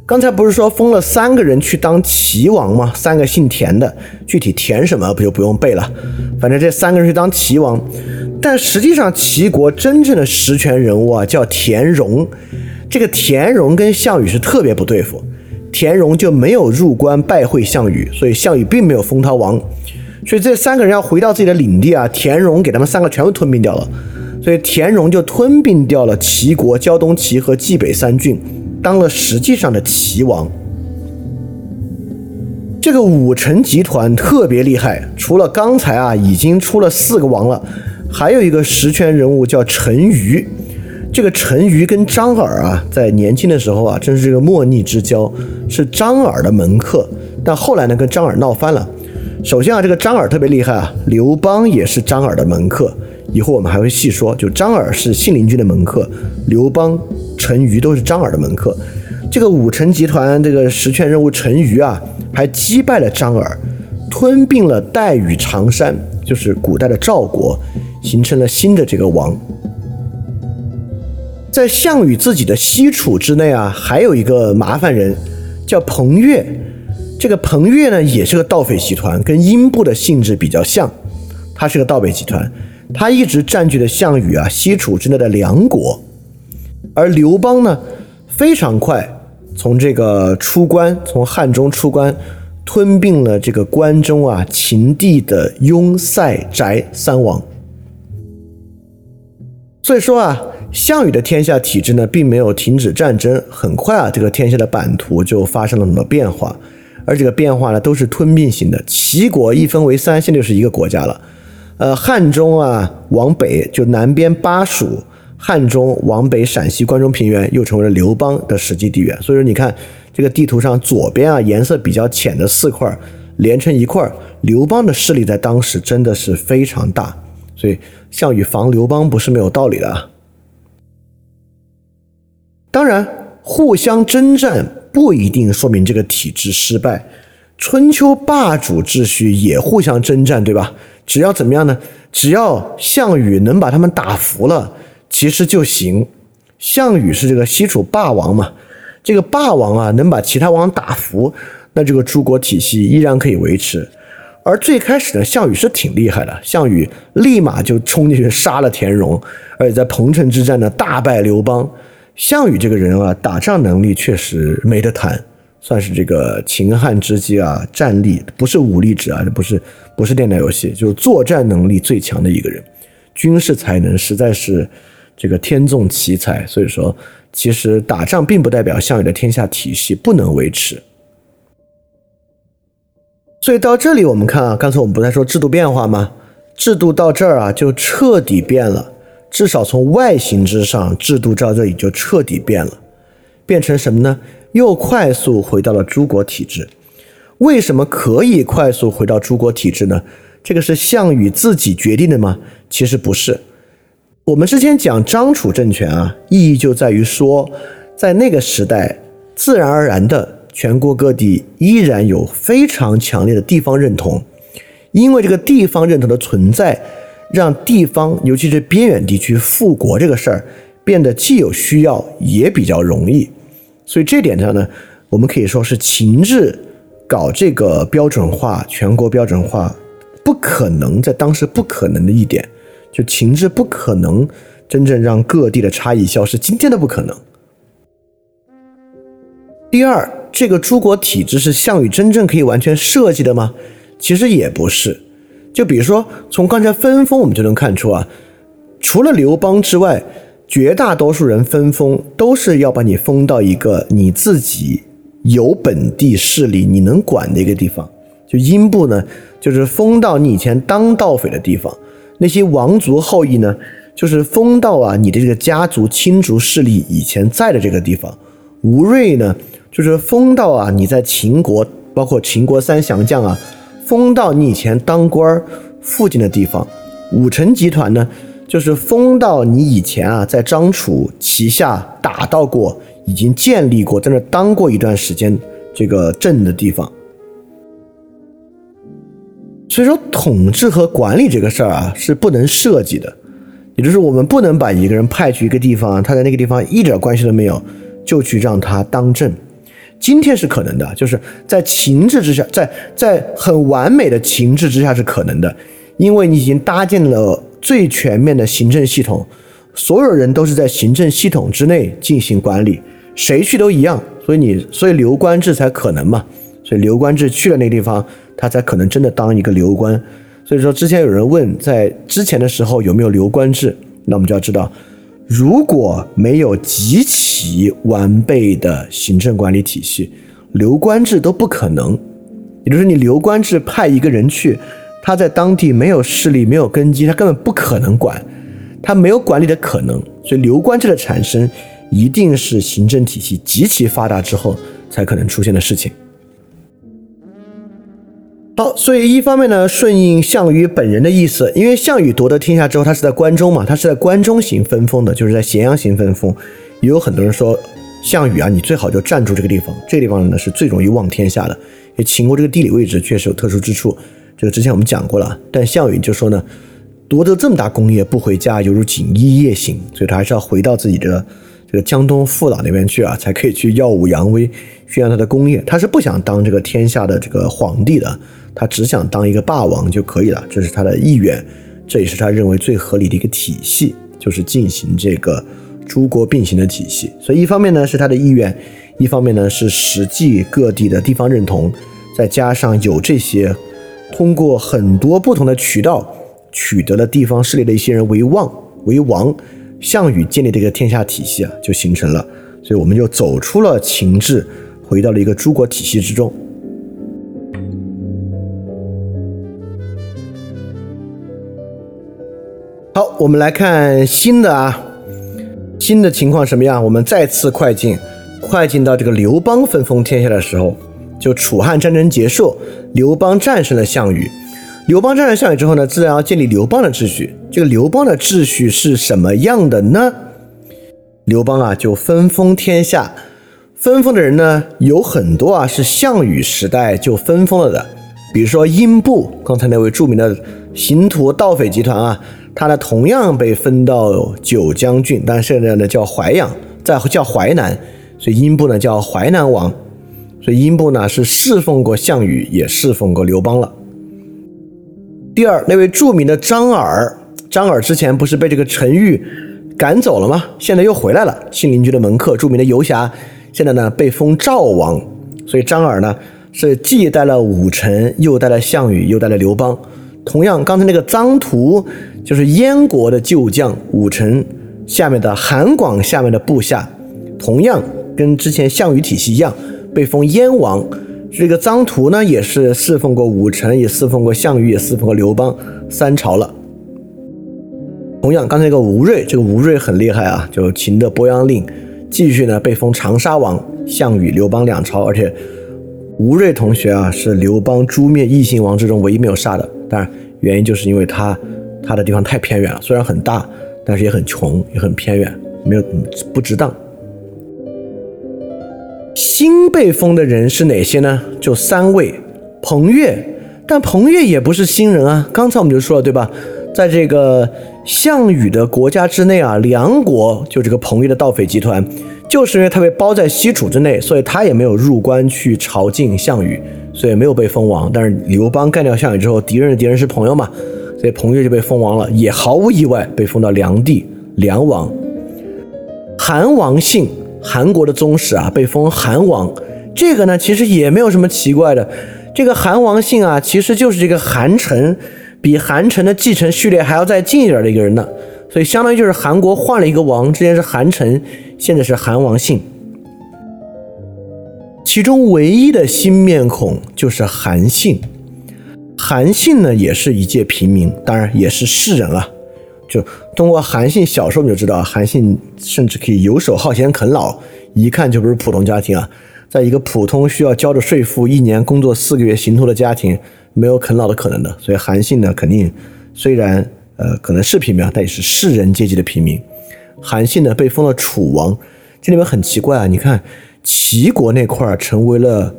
S1: 刚才不是说封了三个人去当齐王吗？三个姓田的，具体田什么不就不用背了。反正这三个人去当齐王，但实际上齐国真正的实权人物啊叫田荣。这个田荣跟项羽是特别不对付，田荣就没有入关拜会项羽，所以项羽并没有封他王。所以这三个人要回到自己的领地啊，田荣给他们三个全部吞并掉了。所以田荣就吞并掉了齐国胶东齐和冀北三郡。当了实际上的齐王，这个武臣集团特别厉害。除了刚才啊，已经出了四个王了，还有一个实权人物叫陈馀。这个陈馀跟张耳啊，在年轻的时候啊，正是这个莫逆之交，是张耳的门客。但后来呢，跟张耳闹翻了。首先啊，这个张耳特别厉害啊，刘邦也是张耳的门客。以后我们还会细说，就张耳是信陵君的门客，刘邦、陈馀都是张耳的门客。这个武臣集团这个实权任务陈馀啊，还击败了张耳，吞并了代与常山，就是古代的赵国，形成了新的这个王。在项羽自己的西楚之内啊，还有一个麻烦人，叫彭越。这个彭越呢，也是个盗匪集团，跟英布的性质比较像。他是个盗匪集团，他一直占据着项羽啊西楚之内的梁国，而刘邦呢，非常快从这个出关，从汉中出关，吞并了这个关中啊秦地的雍、塞、翟三王。所以说啊，项羽的天下体制呢，并没有停止战争，很快啊，这个天下的版图就发生了很多变化，而这个变化呢，都是吞并型的。齐国一分为三，现在就是一个国家了。呃，汉中啊，往北就南边巴蜀，汉中往北陕西关中平原，又成为了刘邦的实际地缘。所以说，你看这个地图上左边啊，颜色比较浅的四块连成一块，刘邦的势力在当时真的是非常大。所以，项羽防刘邦不是没有道理的。当然，互相征战不一定说明这个体制失败。春秋霸主秩序也互相征战，对吧？只要怎么样呢？只要项羽能把他们打服了，其实就行。项羽是这个西楚霸王嘛，这个霸王啊，能把其他王打服，那这个诸国体系依然可以维持。而最开始呢，项羽是挺厉害的，项羽立马就冲进去杀了田荣，而且在彭城之战呢大败刘邦。项羽这个人啊，打仗能力确实没得谈，算是这个秦汉之际啊，战力不是武力值啊，不是不是电脑游戏，就是作战能力最强的一个人，军事才能实在是这个天纵奇才。所以说，其实打仗并不代表项羽的天下体系不能维持。所以到这里，我们看啊，刚才我们不在说制度变化吗？制度到这儿啊，就彻底变了。至少从外形之上，制度到这里就彻底变了，变成什么呢？又快速回到了诸国体制。为什么可以快速回到诸国体制呢？这个是项羽自己决定的吗？其实不是。我们之前讲张楚政权啊，意义就在于说，在那个时代，自然而然的。全国各地依然有非常强烈的地方认同，因为这个地方认同的存在，让地方尤其是边远地区复国这个事儿变得既有需要也比较容易。所以这点上呢，我们可以说是秦制搞这个标准化、全国标准化不可能在当时不可能的一点，就秦制不可能真正让各地的差异消失，今天都不可能。第二。这个诸国体制是项羽真正可以完全设计的吗？其实也不是。就比如说，从刚才分封，我们就能看出啊，除了刘邦之外，绝大多数人分封都是要把你封到一个你自己有本地势力、你能管的一个地方。就阴部呢，就是封到你以前当盗匪的地方；那些王族后裔呢，就是封到啊你的这个家族亲族势力以前在的这个地方。吴瑞呢？就是封到啊，你在秦国，包括秦国三降将啊，封到你以前当官附近的地方。武臣集团呢，就是封到你以前啊在张楚旗下打到过，已经建立过，在那当过一段时间这个镇的地方。所以说，统治和管理这个事儿啊，是不能设计的，也就是我们不能把一个人派去一个地方，他在那个地方一点关系都没有，就去让他当政。今天是可能的，就是在情志之下，在在很完美的情志之下是可能的，因为你已经搭建了最全面的行政系统，所有人都是在行政系统之内进行管理，谁去都一样，所以你所以刘官制才可能嘛，所以刘官制去了那个地方，他才可能真的当一个刘官。所以说之前有人问，在之前的时候有没有刘官制，那我们就要知道。如果没有极其完备的行政管理体系，留官制都不可能。也就是你留官制派一个人去，他在当地没有势力、没有根基，他根本不可能管，他没有管理的可能。所以留官制的产生，一定是行政体系极其发达之后才可能出现的事情。好，所以一方面呢，顺应项羽本人的意思，因为项羽夺得天下之后，他是在关中嘛，他是在关中行分封的，就是在咸阳行分封。也有很多人说，项羽啊，你最好就站住这个地方，这个地方呢是最容易望天下的。因为秦国这个地理位置确实有特殊之处，这个之前我们讲过了。但项羽就说呢，夺得这么大功业不回家，犹如锦衣夜行，所以他还是要回到自己的这个江东父老那边去啊，才可以去耀武扬威，宣扬他的功业。他是不想当这个天下的这个皇帝的。他只想当一个霸王就可以了，这是他的意愿，这也是他认为最合理的一个体系，就是进行这个诸国并行的体系。所以一方面呢是他的意愿，一方面呢是实际各地的地方认同，再加上有这些通过很多不同的渠道取得了地方势力的一些人为望为王，项羽建立的一个天下体系啊就形成了。所以我们就走出了秦制，回到了一个诸国体系之中。我们来看新的啊，新的情况什么样？我们再次快进，快进到这个刘邦分封天下的时候，就楚汉战争结束，刘邦战胜了项羽。刘邦战胜项羽之后呢，自然要建立刘邦的秩序。这个刘邦的秩序是什么样的呢？刘邦啊，就分封天下，分封的人呢有很多啊，是项羽时代就分封了的。比如说英布，刚才那位著名的刑徒盗匪集团啊，他呢同样被分到九江郡，但现在呢叫淮阳，在叫淮南，所以英布呢叫淮南王。所以英布呢是侍奉过项羽，也侍奉过刘邦了。第二，那位著名的张耳，张耳之前不是被这个陈玉。赶走了吗？现在又回来了。信陵君的门客，著名的游侠，现在呢被封赵王。所以张耳呢是既带了武臣，又带了项羽，又带了刘邦。同样，刚才那个臧荼就是燕国的旧将，武臣下面的韩广下面的部下，同样跟之前项羽体系一样，被封燕王。这个臧荼呢也是侍奉过武臣，也侍奉过项羽，也侍奉过刘邦，三朝了。同样，刚才那个吴瑞，这个吴瑞很厉害啊，就秦的鄱阳令，继续呢被封长沙王，项羽、刘邦两朝，而且吴瑞同学啊是刘邦诛灭异姓王之中唯一没有杀的，当然原因就是因为他他的地方太偏远了，虽然很大，但是也很穷，也很偏远，没有不值当。新被封的人是哪些呢？就三位，彭越，但彭越也不是新人啊，刚才我们就说了，对吧？在这个项羽的国家之内啊，梁国就这个彭越的盗匪集团，就是因为他被包在西楚之内，所以他也没有入关去朝觐项羽，所以没有被封王。但是刘邦干掉项羽之后，敌人的敌人是朋友嘛，所以彭越就被封王了，也毫无意外被封到梁地，梁王。韩王信，韩国的宗室啊，被封韩王，这个呢其实也没有什么奇怪的，这个韩王信啊，其实就是这个韩城。比韩城的继承序列还要再近一点的一个人呢，所以相当于就是韩国换了一个王，之前是韩城，现在是韩王信。其中唯一的新面孔就是韩信，韩信呢也是一介平民，当然也是士人啊。就通过韩信小时候你就知道，韩信甚至可以游手好闲啃老，一看就不是普通家庭啊，在一个普通需要交着税赋，一年工作四个月行头的家庭。没有啃老的可能的，所以韩信呢，肯定虽然呃可能是平民，但也是士人阶级的平民。韩信呢被封了楚王，这里面很奇怪啊，你看齐国那块儿成为了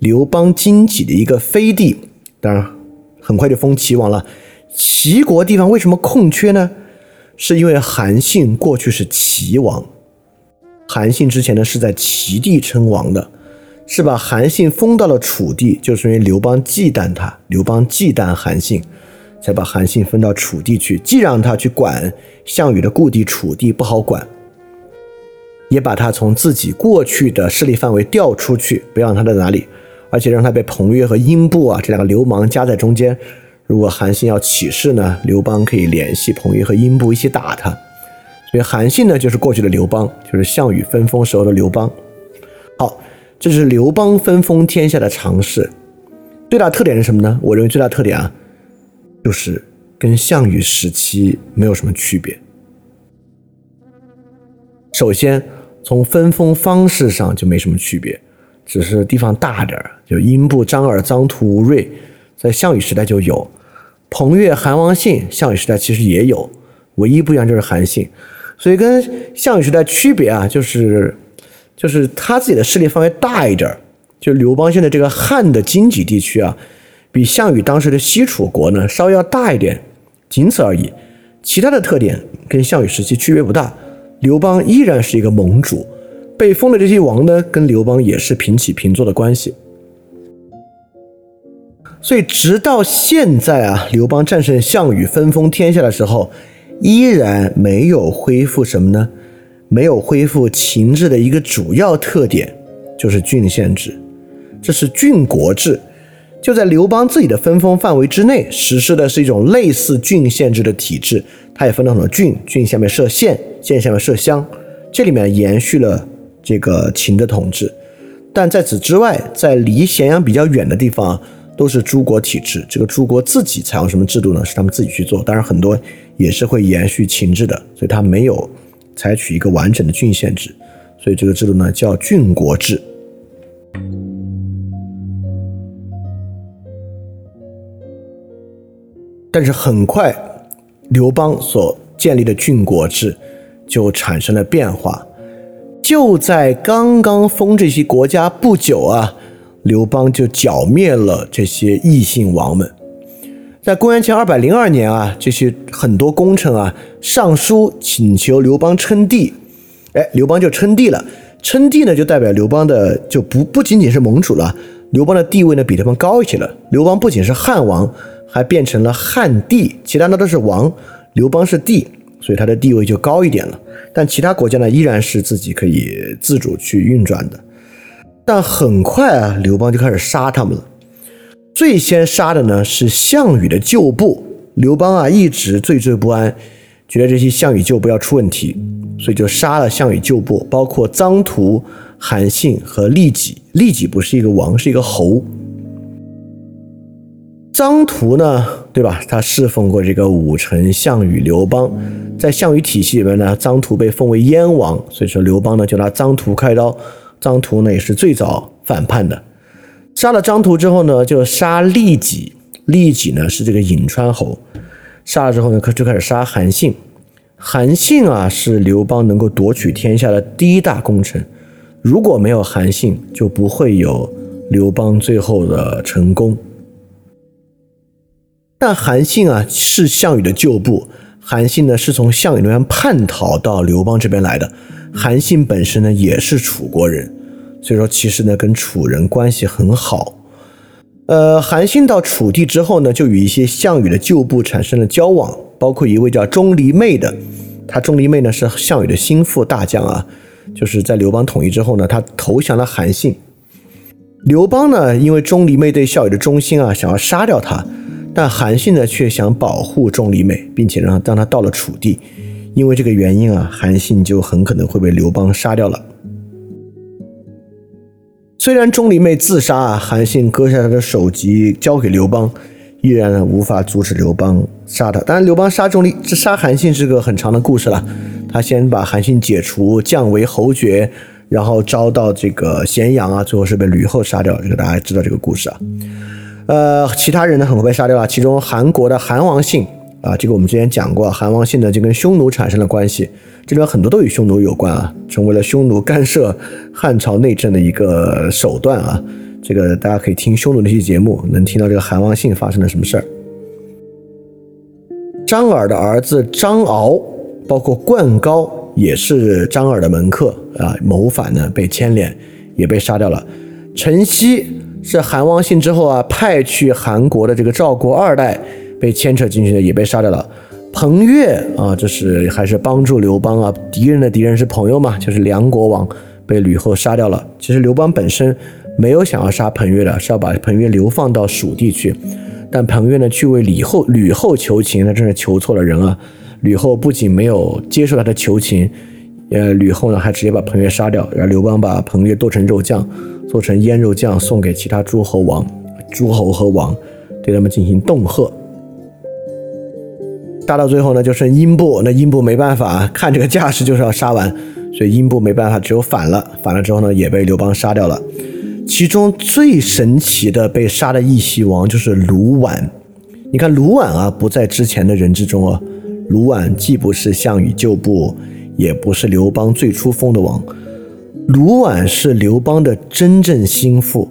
S1: 刘邦经济的一个飞地，当然很快就封齐王了。齐国地方为什么空缺呢？是因为韩信过去是齐王，韩信之前呢是在齐地称王的。是把韩信封到了楚地，就是因为刘邦忌惮他，刘邦忌惮韩信，才把韩信分到楚地去，既让他去管项羽的故地楚地不好管，也把他从自己过去的势力范围调出去，不让他在哪里，而且让他被彭越和英布啊这两个流氓夹在中间。如果韩信要起事呢，刘邦可以联系彭越和英布一起打他。所以韩信呢，就是过去的刘邦，就是项羽分封时候的刘邦。好。这是刘邦分封天下的尝试，最大特点是什么呢？我认为最大特点啊，就是跟项羽时期没有什么区别。首先，从分封方式上就没什么区别，只是地方大点儿，就英布、张耳、臧荼、吴瑞，在项羽时代就有；彭越、韩王信，项羽时代其实也有，唯一不一样就是韩信。所以跟项羽时代区别啊，就是。就是他自己的势力范围大一点儿，就刘邦现在这个汉的经济地区啊，比项羽当时的西楚国呢稍微要大一点，仅此而已。其他的特点跟项羽时期区别不大。刘邦依然是一个盟主，被封的这些王呢，跟刘邦也是平起平坐的关系。所以直到现在啊，刘邦战胜项羽，分封天下的时候，依然没有恢复什么呢？没有恢复秦制的一个主要特点，就是郡县制，这是郡国制。就在刘邦自己的分封范围之内，实施的是一种类似郡县制的体制。它也分了很多郡，郡下面设县，县下面设乡，这里面延续了这个秦的统治。但在此之外，在离咸阳比较远的地方，都是诸国体制。这个诸国自己采用什么制度呢？是他们自己去做。当然，很多也是会延续秦制的，所以它没有采取一个完整的郡县制。所以这个制度呢，叫郡国制。但是很快，刘邦所建立的郡国制就产生了变化。就在刚刚封这些国家不久啊，刘邦就剿灭了这些异姓王们。在公元前二百零二年啊，这些很多功臣啊上书请求刘邦称帝，哎，刘邦就称帝了。称帝呢，就代表刘邦的就不不仅仅是盟主了，刘邦的地位呢比他们高一些了。刘邦不仅是汉王。还变成了汉帝，其他的都是王，刘邦是帝，所以他的地位就高一点了。但其他国家呢，依然是自己可以自主去运转的。但很快啊，刘邦就开始杀他们了。最先杀的呢是项羽的旧部，刘邦啊一直惴惴不安，觉得这些项羽旧部要出问题，所以就杀了项羽旧部，包括臧荼、韩信和利己。利己不是一个王，是一个侯。臧荼呢，对吧？他侍奉过这个武臣项羽、刘邦，在项羽体系里面呢，臧荼被封为燕王，所以说刘邦呢就拿臧荼开刀。张图呢也是最早反叛的，杀了张图之后呢，就杀利己。利己呢是这个颍川侯，杀了之后呢，就开始杀韩信。韩信啊是刘邦能够夺取天下的第一大功臣，如果没有韩信，就不会有刘邦最后的成功。但韩信啊是项羽的旧部，韩信呢是从项羽那边叛逃到刘邦这边来的。韩信本身呢也是楚国人，所以说其实呢跟楚人关系很好。呃，韩信到楚地之后呢，就与一些项羽的旧部产生了交往，包括一位叫钟离昧的。他钟离昧呢是项羽的心腹大将啊，就是在刘邦统一之后呢，他投降了韩信。刘邦呢因为钟离昧对项羽的忠心啊，想要杀掉他。但韩信呢，却想保护钟离昧，并且让让他到了楚地，因为这个原因啊，韩信就很可能会被刘邦杀掉了。虽然钟离昧自杀啊，韩信割下他的首级交给刘邦，依然呢无法阻止刘邦杀他。当然，刘邦杀钟离这杀韩信是个很长的故事了。他先把韩信解除，降为侯爵，然后招到这个咸阳啊，最后是被吕后杀掉。这个大家知道这个故事啊。呃，其他人呢很快被杀掉了。其中韩国的韩王信啊，这个我们之前讲过，韩王信呢就跟匈奴产生了关系，这里边很多都与匈奴有关啊，成为了匈奴干涉汉朝内政的一个手段啊。这个大家可以听匈奴那期节目，能听到这个韩王信发生了什么事儿。张耳的儿子张敖，包括灌高也是张耳的门客啊，谋反呢被牵连，也被杀掉了。陈豨。是韩王信之后啊，派去韩国的这个赵国二代被牵扯进去的，也被杀掉了。彭越啊，这是还是帮助刘邦啊，敌人的敌人是朋友嘛，就是梁国王被吕后杀掉了。其实刘邦本身没有想要杀彭越的，是要把彭越流放到蜀地去。但彭越呢，去为吕后吕后求情，那真是求错了人啊！吕后不仅没有接受他的求情，呃，吕后呢还直接把彭越杀掉，然后刘邦把彭越剁成肉酱。做成腌肉酱送给其他诸侯王、诸侯和王，对他们进行恫吓。杀到最后呢，就剩英布。那英布没办法，看这个架势就是要杀完，所以英布没办法，只有反了。反了之后呢，也被刘邦杀掉了。其中最神奇的被杀的义系王就是卢绾。你看卢绾啊，不在之前的人之中啊。卢绾既不是项羽旧部，也不是刘邦最初封的王。卢绾是刘邦的真正心腹，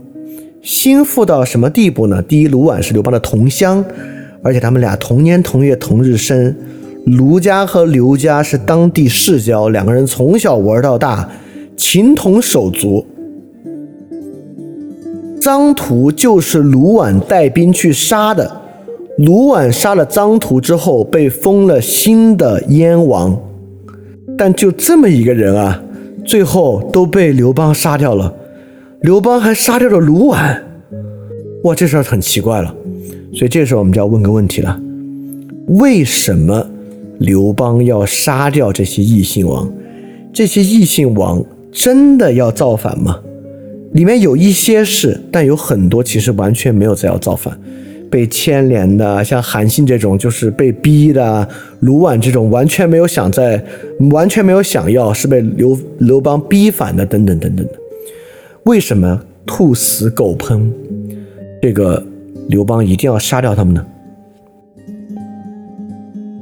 S1: 心腹到什么地步呢？第一，卢绾是刘邦的同乡，而且他们俩同年同月同日生。卢家和刘家是当地世交，两个人从小玩到大，情同手足。臧荼就是卢绾带兵去杀的，卢绾杀了臧荼之后，被封了新的燕王。但就这么一个人啊，最后都被刘邦杀掉了。刘邦还杀掉了卢绾，哇，这事儿很奇怪了。所以这时候我们就要问个问题了：为什么刘邦要杀掉这些异姓王？这些异姓王真的要造反吗？里面有一些是，但有很多其实完全没有在要造反。被牵连的，像韩信这种就是被逼的；卢绾这种完全没有想在，完全没有想要，是被刘刘邦逼反的，等等等等的。为什么兔死狗烹，这个刘邦一定要杀掉他们呢？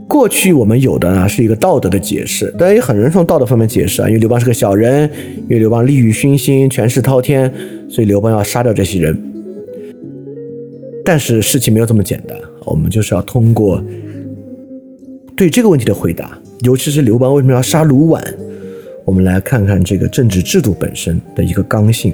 S1: 过去我们有的呢是一个道德的解释，但也很多人从道德方面解释啊，因为刘邦是个小人，因为刘邦利欲熏心，权势滔天，所以刘邦要杀掉这些人。但是事情没有这么简单，我们就是要通过对这个问题的回答，尤其是刘邦为什么要杀卢绾，我们来看看这个政治制度本身的一个刚性。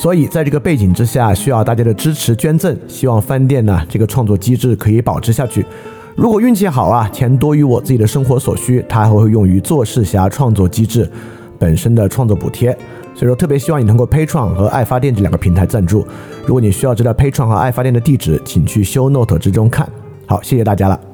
S1: 所以在这个背景之下，需要大家的支持捐赠，希望翻店呢这个创作机制可以保持下去。如果运气好啊，钱多于我自己的生活所需，它还会用于做事侠创作机制本身的创作补贴。所以说，特别希望你通过 Patreon 和爱发电这两个平台赞助。如果你需要知道 Patreon 和爱发电的地址，请去 Show Note 之中看。好，谢谢大家了。